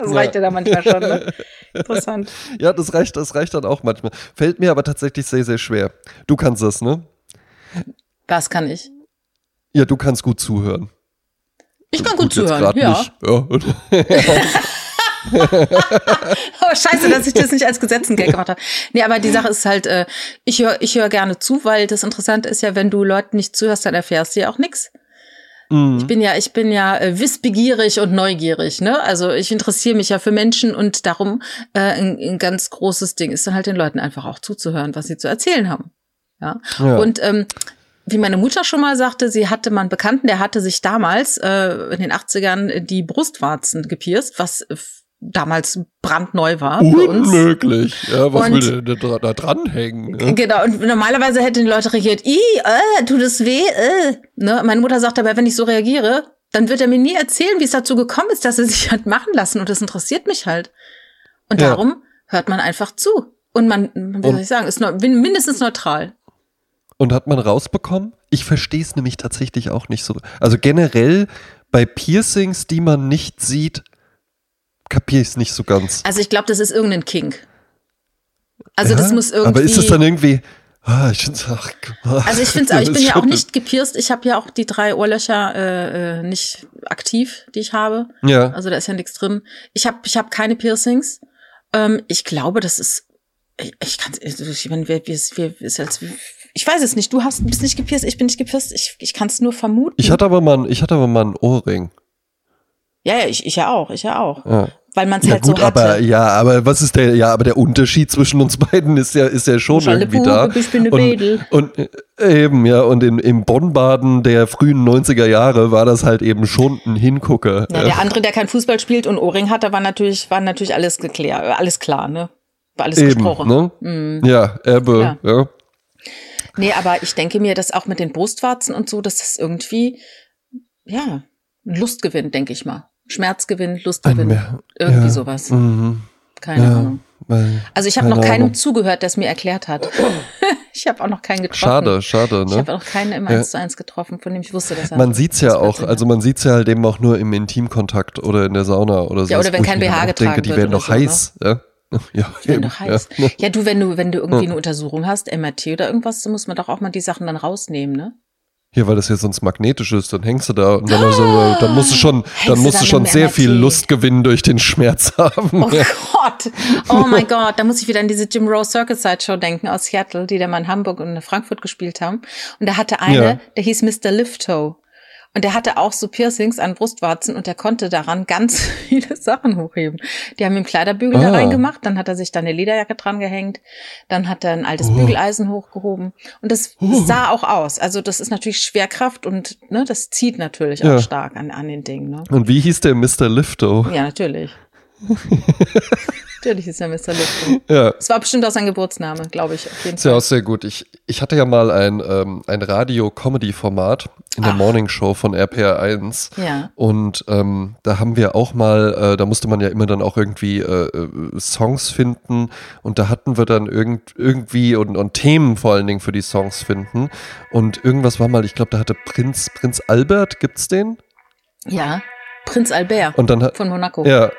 Das reicht ja da manchmal schon, ne? Interessant. ja, das reicht, das reicht dann auch manchmal. Fällt mir aber tatsächlich sehr, sehr schwer. Du kannst das, ne? Was kann ich? Ja, du kannst gut zuhören. Ich kann gut, gut zuhören, ja. Nicht. ja. oh, scheiße, dass ich das nicht als Gesetzengag gemacht habe. Nee, aber die Sache ist halt, äh, ich höre ich hör gerne zu, weil das Interessante ist ja, wenn du Leuten nicht zuhörst, dann erfährst du ja auch nichts. Mhm. Ich bin ja, ich bin ja äh, wissbegierig und neugierig, ne? Also ich interessiere mich ja für Menschen und darum äh, ein, ein ganz großes Ding ist dann halt den Leuten einfach auch zuzuhören, was sie zu erzählen haben. Ja. ja. Und ähm, wie meine Mutter schon mal sagte, sie hatte mal einen Bekannten, der hatte sich damals äh, in den 80ern die Brustwarzen gepierst, was damals brandneu war. Unmöglich. Ja, was Und- will der da, da dranhängen? Ja? Genau, und normalerweise hätten die Leute reagiert, i, äh, tut es weh, äh. Ne? Meine Mutter sagt aber, wenn ich so reagiere, dann wird er mir nie erzählen, wie es dazu gekommen ist, dass er sich hat machen lassen und das interessiert mich halt. Und Ja. darum hört man einfach zu. Und man, wie soll ich sagen, ist neu- mindestens neutral. Und hat man rausbekommen? Ich verstehe es nämlich tatsächlich auch nicht so. Also generell bei Piercings, die man nicht sieht, kapiere ich es nicht so ganz. Also ich glaube, das ist irgendein Kink. Also Ja? das muss irgendwie. Aber ist es dann irgendwie. Ah, ich find's, ach, Also ich finde ich bin ja auch nicht gepierst. Ich habe ja auch die drei Ohrlöcher äh, äh, nicht aktiv, die ich habe. Ja. Also da ist ja nichts drin. Ich habe ich hab keine Piercings. Ähm, ich glaube, das ist. Ich, ich kann ich meine, wir, wir, wir, ist jetzt, ich weiß es nicht. Du hast bist nicht gepierst, ich bin nicht gepierst. Ich, ich kann es nur vermuten. Ich hatte aber mal, ich hatte aber mal einen Ohrring. ja, ja, ich, ich ja auch, ich ja auch. Ja. Weil man es Ja halt gut, so hatte. aber ja, aber was ist der? Ja, aber der Unterschied zwischen uns beiden ist ja ist ja schon Schalle irgendwie Bube, da. ich bin eine. Und, und äh, eben ja und in, im Bonn-Baden der frühen 90er Jahre war das halt eben schon ein Hingucker. Ja, der andere, der kein Fußball spielt und Ohrring hatte, war natürlich, war natürlich alles geklärt, alles klar, ne? War alles Eben, gesprochen. Mhm. ne? Ja, Erbe, Ja. ja. Nee, aber ich denke mir, dass auch mit den Brustwarzen und so, dass das irgendwie, ja, ein Lustgewinn, denke ich mal. Schmerzgewinn, Lustgewinn. Mehr- irgendwie ja. sowas. Mhm. Keine Ja, Ahnung. weil- Also ich habe noch keinem Ahnung. zugehört, der es mir erklärt hat. ich habe auch noch keinen getroffen. Schade, schade, Ich ne? habe auch keinen im Ja. 1 zu 1 getroffen, von dem ich wusste, dass er. Man sieht's ja das auch, also man sieht's ja halt eben auch nur im Intimkontakt oder in der Sauna oder so. Ja, oder wenn ich kein BH getragen denke, die wird werden oder doch so, ne? heiß, ja. Ja, Die werden eben, doch heiß. Ja. Ja. du, wenn du, wenn du irgendwie eine Untersuchung hast, MRT oder irgendwas, dann muss man doch auch mal die Sachen dann rausnehmen, ne? Hier, weil das ja sonst magnetisch ist, dann hängst du da und dann, also, dann musst du schon, dann musst du schon sehr viel MRT? Lust gewinnen durch den Schmerz haben. Oh Gott, oh mein Gott, da muss ich wieder an diese Jim Rose Circus Sideshow denken aus Seattle, die da mal in Hamburg und in Frankfurt gespielt haben. Und da hatte einer, Ja. der hieß Mr. Lifto. Und der hatte auch so Piercings an Brustwarzen und der konnte daran ganz viele Sachen hochheben. Die haben ihm Kleiderbügel da Ah. reingemacht, dann hat er sich da eine Lederjacke dran gehängt, dann hat er ein altes Oh. Bügeleisen hochgehoben. Und das sah auch aus. Also das ist natürlich Schwerkraft und ne, das zieht natürlich Ja. auch stark an, an den Dingen. Ne? Und wie hieß der Mr. Lifto? Ja, natürlich. natürlich ist er Mr. Lifto. Ja. Es war bestimmt auch sein Geburtsname, glaube ich, auf jeden Ist ja Fall. auch sehr gut. Ich, ich hatte ja mal ein, ähm, ein Radio-Comedy-Format in der Ach. Morning Show von RPR1. Ja. Und ähm, da haben wir auch mal, äh, da musste man ja immer dann auch irgendwie äh, äh, Songs finden. Und da hatten wir dann irgend, irgendwie und, und Themen vor allen Dingen für die Songs finden. Und irgendwas war mal, ich glaube, da hatte Prinz, Prinz Albert, gibt's den? Ja. Prinz Albert Und dann von Monaco. ja,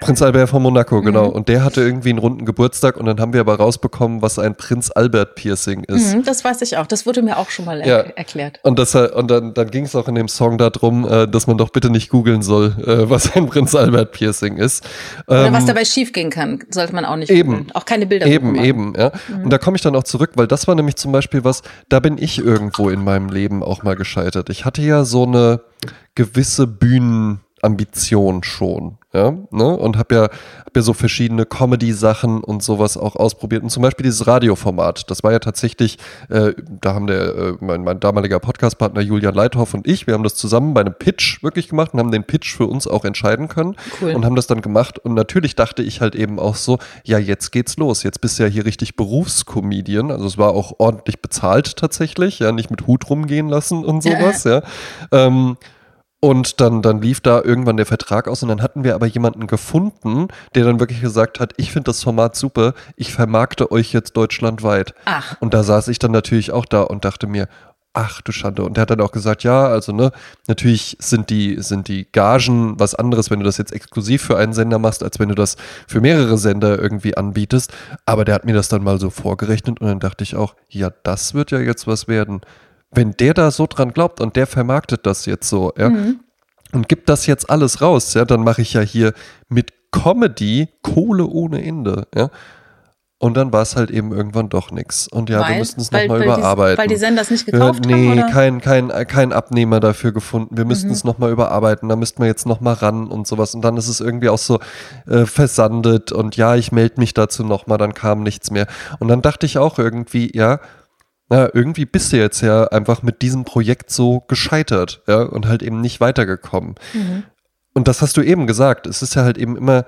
Prinz Albert von Monaco, genau. Mhm. Und der hatte irgendwie einen runden Geburtstag und dann haben wir aber rausbekommen, was ein Prinz Albert Piercing ist. Mhm, das weiß ich auch. Das wurde mir auch schon mal er Ja. erklärt. Und, das, und dann, dann ging es auch in dem Song darum, äh, dass man doch bitte nicht googeln soll, äh, was ein Prinz Albert Piercing ist. Oder Ähm, was dabei schiefgehen kann, sollte man auch nicht eben. googeln. Auch keine Bilder Eben, eben, ja. Und da komme ich dann auch zurück, weil das war nämlich zum Beispiel was, da bin ich irgendwo in meinem Leben auch mal gescheitert. Ich hatte ja so eine gewisse Bühnenambition schon, ja, ne? Und habe ja, hab ja so verschiedene Comedy-Sachen und sowas auch ausprobiert. Und zum Beispiel dieses Radioformat, das war ja tatsächlich, äh, da haben der, äh, mein, mein damaliger Podcastpartner Julian Leithoff und ich, wir haben das zusammen bei einem Pitch wirklich gemacht und haben den Pitch für uns auch entscheiden können Cool. und haben das dann gemacht. Und natürlich dachte ich halt eben auch so, ja, jetzt geht's los. Jetzt bist du ja hier richtig Berufscomedian. Also es war auch ordentlich bezahlt tatsächlich, ja, nicht mit Hut rumgehen lassen und sowas, ja. Ähm, und dann, dann lief da irgendwann der Vertrag aus und dann hatten wir aber jemanden gefunden, der dann wirklich gesagt hat, ich finde das Format super, ich vermarkte euch jetzt deutschlandweit. Ach. Und da saß ich dann natürlich auch da und dachte mir, ach du Schande. Und der hat dann auch gesagt, ja, also ne, natürlich sind die, sind die Gagen was anderes, wenn du das jetzt exklusiv für einen Sender machst, als wenn du das für mehrere Sender irgendwie anbietest. Aber der hat mir das dann mal so vorgerechnet und dann dachte ich auch, ja, das wird ja jetzt was werden. Wenn der da so dran glaubt und der vermarktet das jetzt so, ja, und gibt das jetzt alles raus, ja, dann mache ich ja hier mit Comedy Kohle ohne Ende, ja. Und dann war es halt eben irgendwann doch nichts. Und ja, wir Weil? müssten es Weil- nochmal weil die- überarbeiten. weil die Sender es nicht Ja, gekauft nee, haben? Mhm. kein, kein, kein Abnehmer dafür gefunden. Wir müssten es nochmal überarbeiten, da müssten wir jetzt nochmal ran und sowas. Und dann ist es irgendwie auch so äh, versandet und ja, ich melde mich dazu nochmal, dann kam nichts mehr. Und dann dachte ich auch irgendwie, ja, na, irgendwie bist du jetzt ja einfach mit diesem Projekt so gescheitert, ja, und halt eben nicht weitergekommen. Mhm. und das hast du eben gesagt, es ist ja halt eben immer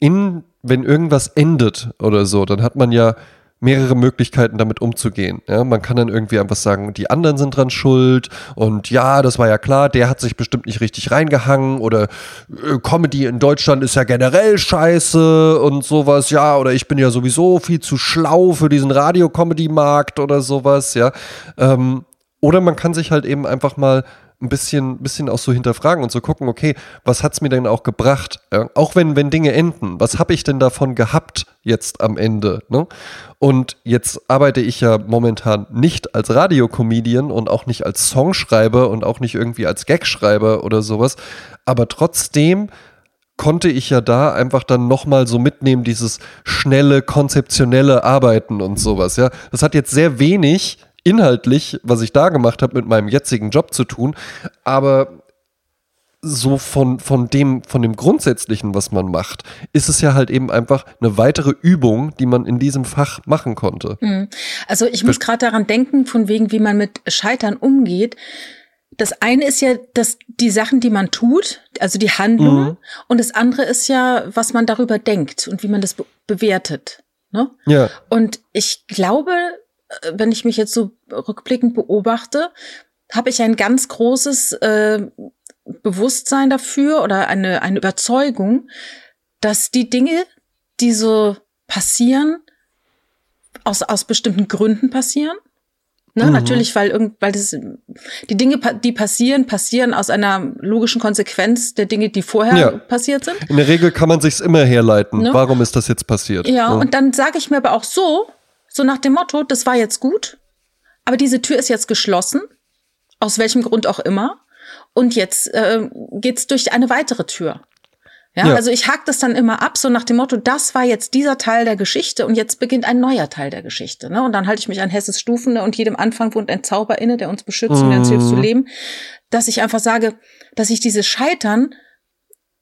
in, wenn irgendwas endet oder so, dann hat man ja mehrere Möglichkeiten damit umzugehen. Ja, man kann dann irgendwie einfach sagen, die anderen sind dran schuld und ja, das war ja klar, der hat sich bestimmt nicht richtig reingehangen oder äh, Comedy in Deutschland ist ja generell scheiße und sowas, ja, oder ich bin ja sowieso viel zu schlau für diesen Radio-Comedy-Markt oder sowas, ja. Ähm, oder man kann sich halt eben einfach mal ein bisschen, bisschen auch so hinterfragen und so gucken, okay, was hat es mir denn auch gebracht? Ja, auch wenn, wenn Dinge enden, was habe ich denn davon gehabt jetzt am Ende? Ne? Und jetzt arbeite ich ja momentan nicht als Radiocomedian und auch nicht als Songschreiber und auch nicht irgendwie als Gagschreiber oder sowas, aber trotzdem konnte ich ja da einfach dann nochmal so mitnehmen, dieses schnelle, konzeptionelle Arbeiten und sowas, ja. Das hat jetzt sehr wenig inhaltlich, was ich da gemacht habe, mit meinem jetzigen Job zu tun, aber so von, von, dem, von dem Grundsätzlichen, was man macht, ist es ja halt eben einfach eine weitere Übung, die man in diesem Fach machen konnte. Mhm. Also ich muss gerade daran denken, von wegen, wie man mit Scheitern umgeht. Das eine ist ja, dass die Sachen, die man tut, also die Handlung, mhm. und das andere ist ja, was man darüber denkt und wie man das be bewertet. Ne? Ja. Und ich glaube, wenn ich mich jetzt so rückblickend beobachte, habe ich ein ganz großes äh, Bewusstsein dafür oder eine, eine Überzeugung, dass die Dinge, die so passieren, aus, aus bestimmten Gründen passieren. Ne, mhm. Natürlich, weil irgend, weil das, die Dinge, die passieren, passieren aus einer logischen Konsequenz der Dinge, die vorher ja. passiert sind. In der Regel kann man sich's immer herleiten. Ne? Warum ist das jetzt passiert? Ja, ja. und dann sage ich mir aber auch so, so nach dem Motto, das war jetzt gut, aber diese Tür ist jetzt geschlossen, aus welchem Grund auch immer. Und jetzt äh, geht's durch eine weitere Tür. Ja, ja, also ich hake das dann immer ab, so nach dem Motto, das war jetzt dieser Teil der Geschichte und jetzt beginnt ein neuer Teil der Geschichte. Ne? Und dann halte ich mich an Hesses Stufen ne? und jedem Anfang wohnt ein Zauber inne, der uns beschützt mm. und der uns hilft zu mhm. leben. Dass ich einfach sage, dass ich dieses Scheitern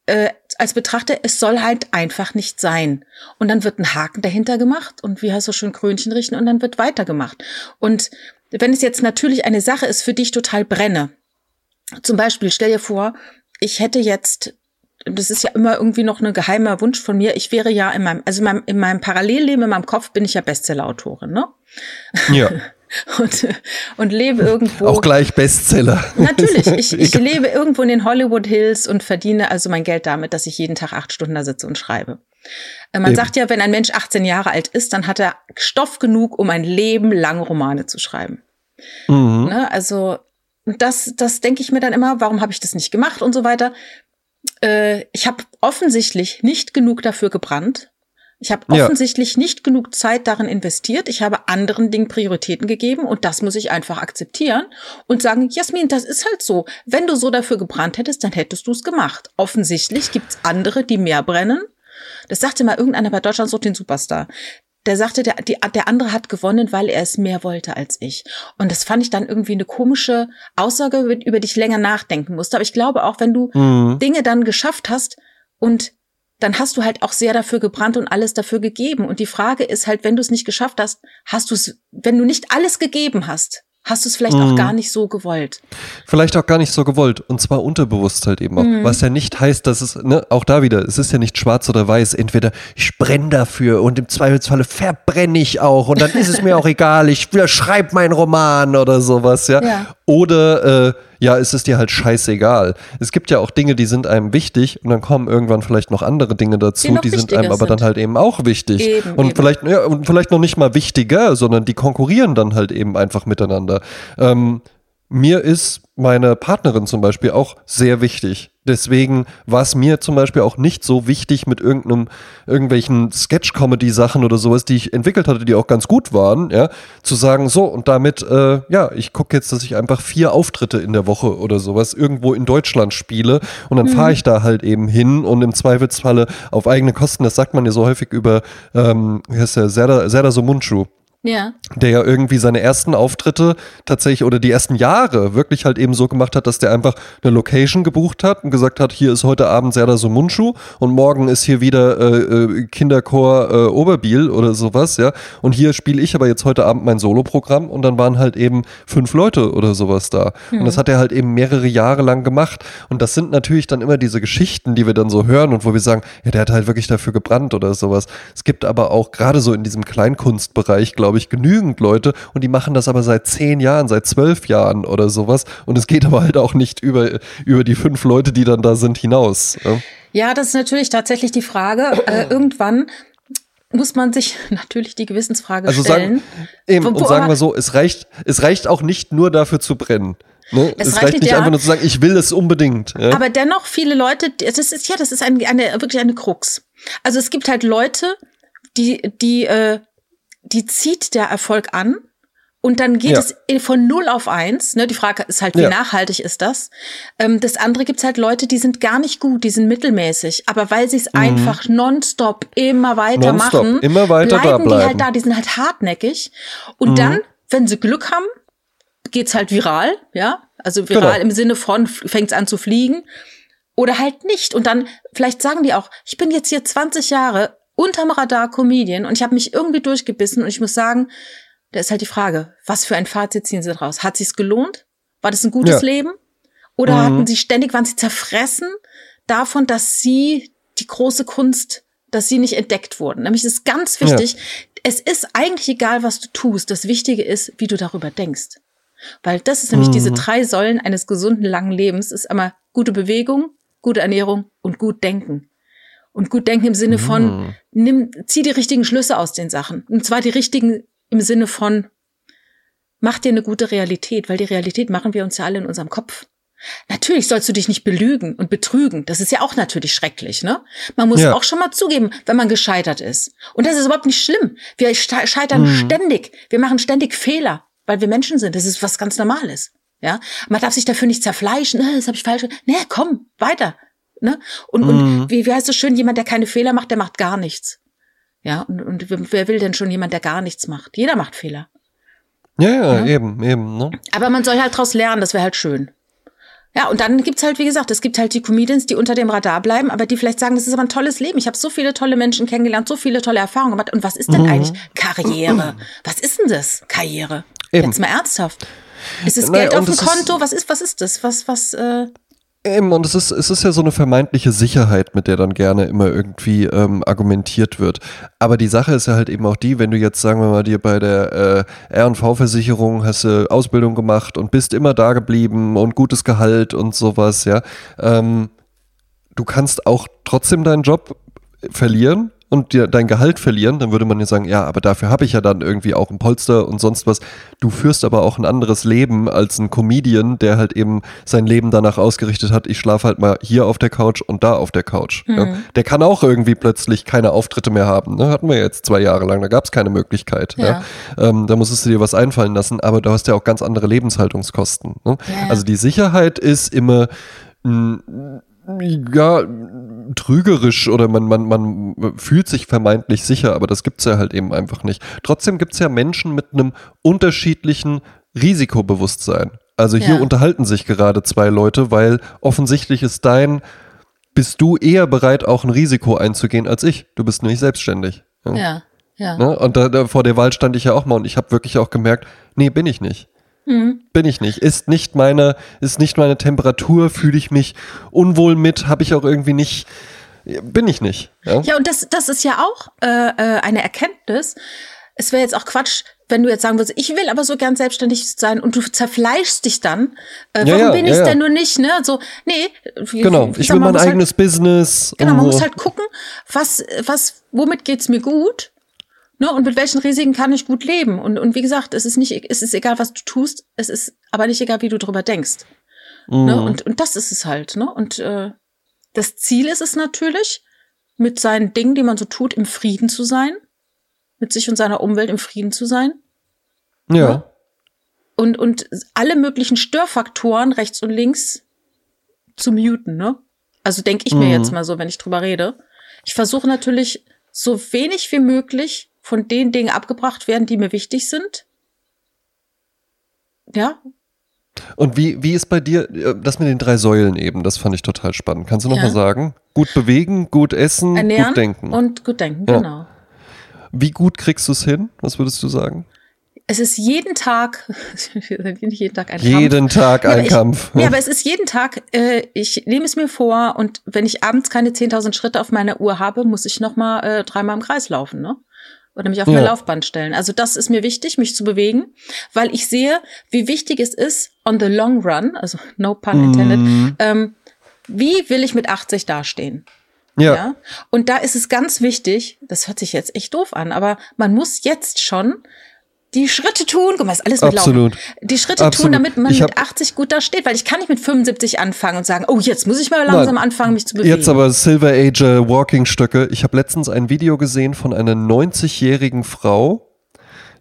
äh, als Betrachter, es soll halt einfach nicht sein. Und dann wird ein Haken dahinter gemacht und wie heißt so schön Krönchen richten und dann wird weitergemacht. Und wenn es jetzt natürlich eine Sache ist, für die ich total brenne, zum Beispiel, stell dir vor, ich hätte jetzt das ist ja immer irgendwie noch ein geheimer Wunsch von mir. Ich wäre ja in meinem, also in meinem, in meinem Parallelleben, in meinem Kopf bin ich ja Bestsellerautorin, ne? Ja. und, und lebe irgendwo. Auch gleich Bestseller. Natürlich. Ich, ich lebe irgendwo in den Hollywood Hills und verdiene also mein Geld damit, dass ich jeden Tag acht Stunden da sitze und schreibe. Äh, man Eben. sagt ja, wenn ein Mensch 18 Jahre alt ist, dann hat er Stoff genug, um ein Leben lang Romane zu schreiben. Mhm. Ne? Also das, das denke ich mir dann immer, warum habe ich das nicht gemacht und so weiter. Äh, ich habe offensichtlich nicht genug dafür gebrannt, ich habe offensichtlich ja. nicht genug Zeit darin investiert. Ich habe anderen Dingen Prioritäten gegeben und das muss ich einfach akzeptieren und sagen, Jasmin, das ist halt so. Wenn du so dafür gebrannt hättest, dann hättest du es gemacht. Offensichtlich gibt's andere, die mehr brennen. Das sagte mal irgendeiner bei Deutschland so den Superstar. Der sagte, der, die, der andere hat gewonnen, weil er es mehr wollte als ich. Und das fand ich dann irgendwie eine komische Aussage, über die ich länger nachdenken musste. Aber ich glaube auch, wenn du mhm. Dinge dann geschafft hast und dann hast du halt auch sehr dafür gebrannt und alles dafür gegeben. Und die Frage ist halt, wenn du es nicht geschafft hast, hast du es, wenn du nicht alles gegeben hast, hast du es vielleicht mhm. auch gar nicht so gewollt. Vielleicht auch gar nicht so gewollt. Und zwar unterbewusst halt eben auch. Mhm. Was ja nicht heißt, dass es, ne, auch da wieder, es ist ja nicht schwarz oder weiß. Entweder ich brenne dafür und im Zweifelsfalle verbrenne ich auch und dann ist es mir auch egal, ich schreibe meinen Roman oder sowas, ja. ja. Oder äh, ja, ist es dir halt scheißegal. Es gibt ja auch Dinge, die sind einem wichtig und dann kommen irgendwann vielleicht noch andere Dinge dazu, die, die sind einem aber dann halt eben auch wichtig. Eben, und eben. vielleicht, ja, und vielleicht noch nicht mal wichtiger, sondern die konkurrieren dann halt eben einfach miteinander. Ähm, mir ist meine Partnerin zum Beispiel auch sehr wichtig. Deswegen war es mir zum Beispiel auch nicht so wichtig mit irgendeinem, irgendwelchen Sketch-Comedy-Sachen oder sowas, die ich entwickelt hatte, die auch ganz gut waren, ja, zu sagen, so, und damit, äh, ja, ich gucke jetzt, dass ich einfach vier Auftritte in der Woche oder sowas irgendwo in Deutschland spiele und dann mhm. fahre ich da halt eben hin und im Zweifelsfalle auf eigene Kosten, das sagt man ja so häufig über, ähm, wie heißt der, Serda, Serda Somunchu, Ja. Der ja irgendwie seine ersten Auftritte tatsächlich oder die ersten Jahre wirklich halt eben so gemacht hat, dass der einfach eine Location gebucht hat und gesagt hat, hier ist heute Abend Serda Sumunchu und morgen ist hier wieder äh, äh, Kinderchor äh, Oberbiel oder sowas, ja. Und hier spiele ich aber jetzt heute Abend mein Soloprogramm und dann waren halt eben fünf Leute oder sowas da. Mhm. Und das hat er halt eben mehrere Jahre lang gemacht. Und das sind natürlich dann immer diese Geschichten, die wir dann so hören und wo wir sagen, ja, der hat halt wirklich dafür gebrannt oder sowas. Es gibt aber auch gerade so in diesem Kleinkunstbereich, glaube ich, ich, genügend Leute und die machen das aber seit zehn Jahren, seit zwölf Jahren oder sowas. Und es geht aber halt auch nicht über, über die fünf Leute, die dann da sind, hinaus. Ja, ja das ist natürlich tatsächlich die Frage. Äh, irgendwann muss man sich natürlich die Gewissensfrage also stellen. Sagen, eben, und sagen wir so, es reicht, es reicht auch nicht nur dafür zu brennen. Ne? Es, es reicht, reicht nicht ja, einfach nur zu sagen, ich will es unbedingt. Ja? Aber dennoch viele Leute, das ist ja, das ist ein, eine, wirklich eine Krux. Also es gibt halt Leute, die, die äh, die zieht der Erfolg an und dann geht ja. es von 0 auf 1. Ne? Die Frage ist halt, wie ja. nachhaltig ist das? Ähm, das andere gibt's halt Leute, die sind gar nicht gut, die sind mittelmäßig. Aber weil sie es mhm. einfach nonstop immer weiter nonstop, machen, immer weiter bleiben, bleiben die halt da, die sind halt hartnäckig. Und mhm. dann, wenn sie Glück haben, geht's halt viral, ja. Also viral genau. im Sinne von, fängt's an zu fliegen. Oder halt nicht. Und dann, vielleicht sagen die auch, ich bin jetzt hier 20 Jahre unterm Radar Comedian und ich habe mich irgendwie durchgebissen und ich muss sagen, da ist halt die Frage, was für ein Fazit ziehen Sie daraus? Hat sich's gelohnt? War das ein gutes ja. Leben? Oder mhm. hatten Sie ständig, waren Sie zerfressen davon, dass Sie die große Kunst, dass Sie nicht entdeckt wurden? Nämlich ist ganz wichtig, ja. es ist eigentlich egal, was du tust. Das Wichtige ist, wie du darüber denkst. Weil das ist nämlich mhm. diese drei Säulen eines gesunden, langen Lebens, ist einmal gute Bewegung, gute Ernährung und gut denken. Und gut denken im Sinne von, mm. nimm, zieh die richtigen Schlüsse aus den Sachen. Und zwar die richtigen im Sinne von, mach dir eine gute Realität, weil die Realität machen wir uns ja alle in unserem Kopf. Natürlich sollst du dich nicht belügen und betrügen. Das ist ja auch natürlich schrecklich, ne? Man muss ja. auch schon mal zugeben, wenn man gescheitert ist. Und das ist überhaupt nicht schlimm. Wir scheitern mhm. ständig. Wir machen ständig Fehler, weil wir Menschen sind. Das ist was ganz Normales. Ja, man darf sich dafür nicht zerfleischen. Ne, das habe ich falsch. Nee, komm, weiter. Ne? Und, mhm. und wie, wie heißt es schön, jemand, der keine Fehler macht, der macht gar nichts. Ja, und, und wer will denn schon jemand, der gar nichts macht? Jeder macht Fehler. Ja, ja, ja. eben, eben. Ne? Aber man soll halt daraus lernen, das wäre halt schön. Ja, und dann gibt's halt, wie gesagt, es gibt halt die Comedians, die unter dem Radar bleiben, aber die vielleicht sagen, das ist aber ein tolles Leben. Ich habe so viele tolle Menschen kennengelernt, so viele tolle Erfahrungen gemacht. Und was ist denn mhm. eigentlich Karriere? Was ist denn das, Karriere? Eben. Jetzt mal ernsthaft. Ist es Geld naja, auf dem Konto? Was ist, was ist das? Was, was, äh Eben, und es ist, es ist ja so eine vermeintliche Sicherheit, mit der dann gerne immer irgendwie ähm, argumentiert wird. Aber die Sache ist ja halt eben auch die, wenn du jetzt, sagen wir mal, dir bei der äh, RV-Versicherung hast du Ausbildung gemacht und bist immer da geblieben und gutes Gehalt und sowas, ja. Ähm, du kannst auch trotzdem deinen Job verlieren und dir dein Gehalt verlieren, dann würde man ja sagen, ja, aber dafür habe ich ja dann irgendwie auch ein Polster und sonst was. Du führst aber auch ein anderes Leben als ein Comedian, der halt eben sein Leben danach ausgerichtet hat, ich schlafe halt mal hier auf der Couch und da auf der Couch. Mhm. Ja. Der kann auch irgendwie plötzlich keine Auftritte mehr haben. Ne? Hatten wir jetzt zwei Jahre lang, da gab es keine Möglichkeit. Ja. ja. Ähm, da musstest du dir was einfallen lassen, aber du hast ja auch ganz andere Lebenshaltungskosten. Ne? Also die Sicherheit ist immer mh, ja, trügerisch oder man, man, man fühlt sich vermeintlich sicher, aber das gibt's ja halt eben einfach nicht. Trotzdem gibt's ja Menschen mit einem unterschiedlichen Risikobewusstsein. Also hier ja. unterhalten sich gerade zwei Leute, weil offensichtlich ist dein, bist du eher bereit, auch ein Risiko einzugehen als ich. Du bist nämlich selbstständig. Ja, ja. ja. Ne? Und da, da, vor der Wahl stand ich ja auch mal und ich habe wirklich auch gemerkt, nee, bin ich nicht. Mhm. Bin ich nicht. Ist nicht meine, ist nicht meine Temperatur, fühle ich mich unwohl mit, habe ich auch irgendwie nicht, bin ich nicht. Ja, ja und das, das ist ja auch äh, äh eine Erkenntnis. Es wäre jetzt auch Quatsch, wenn du jetzt sagen würdest, ich will aber so gern selbstständig sein und du zerfleischst dich dann. Äh, warum ja, bin ich ja. denn nur nicht? Ne? So, nee. Genau, ich, will mein eigenes halt, Business. Genau, man muss halt gucken, was, was, womit geht's mir gut? Ne, und mit welchen Risiken kann ich gut leben? Und, und wie gesagt, es ist nicht, es ist egal, was du tust, es ist aber nicht egal, wie du drüber denkst. Ne, mhm. Ne, und, und das ist es halt, ne? Und äh, das Ziel ist es natürlich, mit seinen Dingen, die man so tut, im Frieden zu sein, mit sich und seiner Umwelt im Frieden zu sein. Ja. Ne? Und, und alle möglichen Störfaktoren rechts und links zu muten, ne? Also denke ich mir mhm. jetzt mal so, wenn ich drüber rede. Ich versuche natürlich so wenig wie möglich von den Dingen abgebracht werden, die mir wichtig sind. Ja. Und wie, wie ist bei dir äh, das mit den drei Säulen eben? Das fand ich total spannend. Kannst du noch Ja. mal sagen? Gut bewegen, gut essen, Ernähren gut denken. und gut denken, Ja. genau. Wie gut kriegst du es hin? Was würdest du sagen? Es ist jeden Tag, jeden Tag ein Kampf. Jeden Tag Ja, aber ein ich, Kampf. Ja, aber es ist jeden Tag, äh, ich nehme es mir vor und wenn ich abends keine 10.000 Schritte auf meiner Uhr habe, muss ich noch mal äh, dreimal im Kreis laufen, ne? Oder mich auf Ja. eine Laufband stellen. Also das ist mir wichtig, mich zu bewegen, weil ich sehe, wie wichtig es ist, on the long run, also no pun intended, Mhm. ähm, wie will ich mit 80 dastehen? ja. Ja. Und da ist es ganz wichtig, das hört sich jetzt echt doof an, aber man muss jetzt schon die Schritte tun, guck mal, ist alles mit Absolut. Laufen. Die Schritte Absolut. tun, damit man mit 80 gut da steht, weil ich kann nicht mit 75 anfangen und sagen, oh, jetzt muss ich mal langsam Nein. anfangen, mich zu bewegen. Jetzt aber Silver Age äh, Walking Stöcke. Ich habe letztens ein Video gesehen von einer 90-jährigen Frau,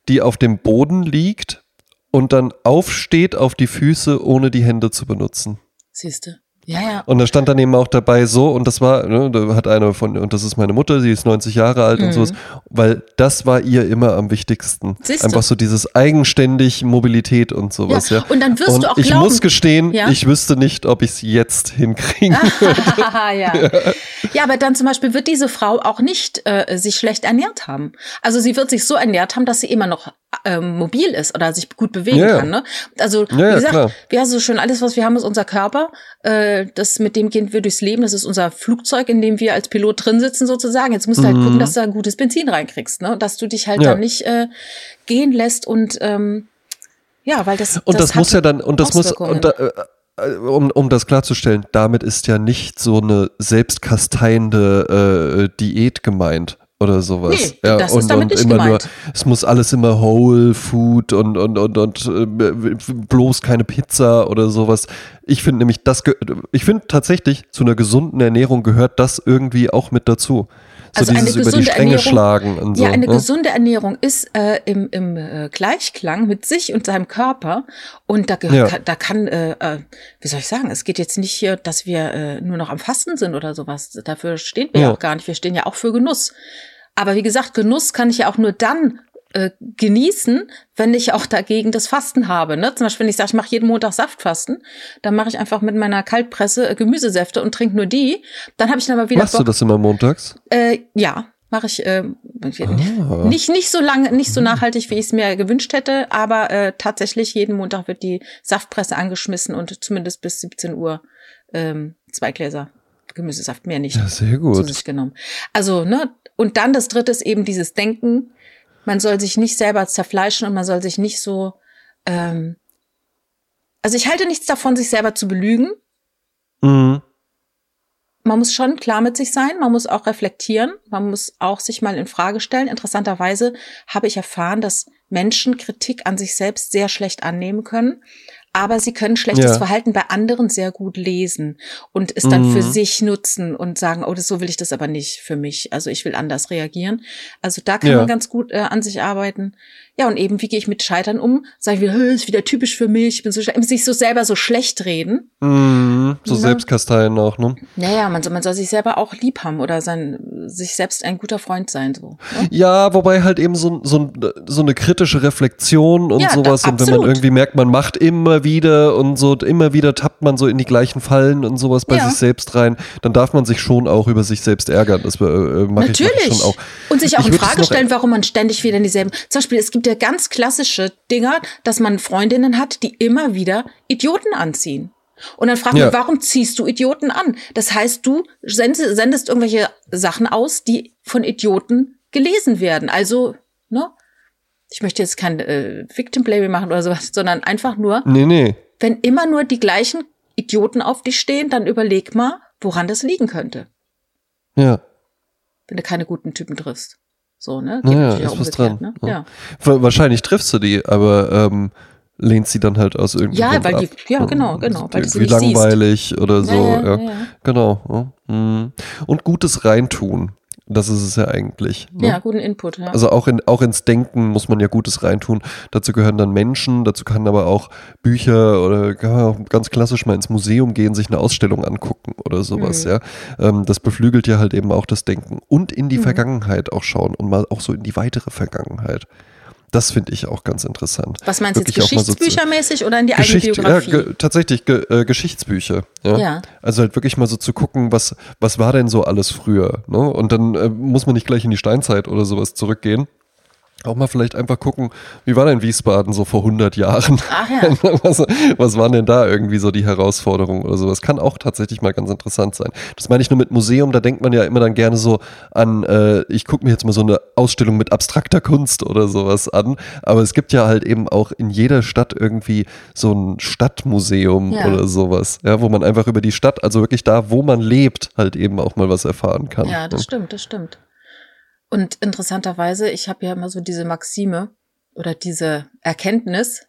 die auf dem Boden liegt und dann aufsteht auf die Füße, ohne die Hände zu benutzen. Siehste. Ja, ja. Und da stand dann eben auch dabei so, und das war, ne, da hat eine von, und das ist meine Mutter, sie ist 90 Jahre alt und sowas, weil das war ihr immer am wichtigsten. Mhm. Siehst du? Einfach so dieses eigenständig Mobilität und sowas, ja. Ja, und dann wirst und du auch ich glauben- muss gestehen, Ja? ich wüsste nicht, ob ich es jetzt hinkriegen ja. ja, aber dann zum Beispiel wird diese Frau auch nicht äh, sich schlecht ernährt haben. Also sie wird sich so ernährt haben, dass sie immer noch ähm, mobil ist oder sich gut bewegen ja. kann. Ne? Also ja, wie gesagt, klar. wir haben so schön alles, was wir haben, ist unser Körper. Äh, das mit dem gehen wir durchs Leben. Das ist unser Flugzeug, in dem wir als Pilot drin sitzen sozusagen. Jetzt musst du halt gucken, dass du da gutes Benzin reinkriegst, ne? Und dass du dich halt Mhm. Ja. dann nicht äh, gehen lässt und ähm, ja, weil das Und das, hat muss ja dann, und das muss, und da, äh, äh, um, um das klarzustellen, damit ist ja nicht so eine selbstkasteiende äh, Diät gemeint oder sowas. Nee, ja, das ist und, damit und nicht immer nur, gemeint. es muss alles immer Whole Food und, und, und, und äh, bloß keine Pizza oder sowas. Ich finde nämlich, das, ich finde tatsächlich, zu einer gesunden Ernährung gehört das irgendwie auch mit dazu. So Also eine dieses über die gesunde Stränge Ernährung- schlagen und so. Ja, eine ne? gesunde Ernährung ist äh, im, im äh, Gleichklang mit sich und seinem Körper. Und da, Ja. da kann, äh, äh, wie soll ich sagen, es geht jetzt nicht hier, dass wir äh, nur noch am Fasten sind oder sowas. Dafür stehen wir ja auch gar nicht. Wir stehen ja auch für Genuss. Aber wie gesagt, Genuss kann ich ja auch nur dann äh, genießen, wenn ich auch dagegen das Fasten habe. Ne? Zum Beispiel, wenn ich sage, ich mache jeden Montag Saftfasten, dann mache ich einfach mit meiner Kaltpresse äh, Gemüsesäfte und trinke nur die. Dann habe ich dann aber wieder Machst du Bock. das immer montags? Äh, ja, mache ich äh, Ah. nicht nicht so lange, nicht so nachhaltig, wie ich es mir gewünscht hätte, aber äh, tatsächlich jeden Montag wird die Saftpresse angeschmissen und zumindest bis 17 Uhr ähm, zwei Gläser Gemüsesaft mehr nicht Ja, sehr zu gut. sich genommen. Also ne und dann das Dritte ist eben dieses Denken. Man soll sich nicht selber zerfleischen und man soll sich nicht so. Ähm, also ich halte nichts davon, sich selber zu belügen Mhm. man muss schon klar mit sich sein, man muss auch reflektieren, man muss auch sich mal in Frage stellen. Interessanterweise habe ich erfahren, dass Menschen Kritik an sich selbst sehr schlecht annehmen können, aber sie können schlechtes Ja. Verhalten bei anderen sehr gut lesen und es dann für Mhm. sich nutzen und sagen, oh, das, so will ich das aber nicht für mich. Also ich will anders reagieren. Also da kann Ja. man ganz gut äh, an sich arbeiten. Ja, und eben, wie gehe ich mit Scheitern um? Sage ich wieder, "Hö, ist wieder typisch für mich, ich bin so schlecht. sich so selber so schlecht reden. Mhm. So Ne? Selbstkasteien auch, ne? Naja, man soll, man soll sich selber auch lieb haben oder sein, sich selbst ein guter Freund sein, so. Ne? Ja, wobei halt eben so, so, so eine kritische Reflexion und Ja, da- sowas. Und wenn man irgendwie merkt, man macht immer wieder und so, immer wieder tappt man so in die gleichen Fallen und sowas bei Ja. sich selbst rein, dann darf man sich schon auch über sich selbst ärgern. Das äh, mache ich, mach ich Natürlich. schon auch. Und sich auch Ich in Frage stellen, warum man ständig wieder in dieselben. Zum Beispiel, es gibt ja ganz klassische Dinger, dass man Freundinnen hat, die immer wieder Idioten anziehen. Und dann fragt Ja. man, warum ziehst du Idioten an? Das heißt, du sendest, sendest irgendwelche Sachen aus, die von Idioten gelesen werden. Also, ne? Ich möchte jetzt kein äh, Victim Blaming machen oder sowas, sondern einfach nur, Nee, nee. wenn immer nur die gleichen Idioten auf dich stehen, dann überleg mal, woran das liegen könnte, Ja. wenn du keine guten Typen triffst. So, ne? Geht Naja, ist was dran. Ne? Ja. Ja. Wa- Wahrscheinlich triffst du die, aber ähm, lehnst sie dann halt aus irgendeinem Ja, Grund weil ab. die- ja, genau, genau, weil du sie Wie nicht siehst. langweilig oder so. Ja, Ja, ja. Genau. Mhm. Und gutes Reintun. Das ist es ja eigentlich. Ne? Ja, guten Input. Ja. Also auch, in, auch ins Denken muss man ja Gutes reintun. Dazu gehören dann Menschen, dazu kann aber auch Bücher oder kann man auch ganz klassisch mal ins Museum gehen, sich eine Ausstellung angucken oder sowas, Mhm. ja. Ähm, das beflügelt ja halt eben auch das Denken. Und in die Mhm. Vergangenheit auch schauen und mal auch so in die weitere Vergangenheit. Das finde ich auch ganz interessant. Was meinst du jetzt, mal so geschichtsbüchermäßig oder in die eigene Geschichte, ja, Biografie? ge tatsächlich ge äh, Geschichtsbücher. Ja? Ja. Also halt wirklich mal so zu gucken, was, was war denn so alles früher. Ne? Und dann äh, muss man nicht gleich in die Steinzeit oder sowas zurückgehen. Auch mal vielleicht einfach gucken, wie war denn Wiesbaden so vor 100 Jahren? Ach ja. was, was waren denn da irgendwie so die Herausforderungen oder sowas? Kann auch tatsächlich mal ganz interessant sein. Das meine ich nur mit Museum, da denkt man ja immer dann gerne so an, äh, ich gucke mir jetzt mal so eine Ausstellung mit abstrakter Kunst oder sowas an. Aber es gibt ja halt eben auch in jeder Stadt irgendwie so ein Stadtmuseum Ja. oder sowas, ja, wo man einfach über die Stadt, also wirklich da, wo man lebt, halt eben auch mal was erfahren kann. Ja, das ne? stimmt, das stimmt. Und interessanterweise, ich habe ja immer so diese Maxime oder diese Erkenntnis,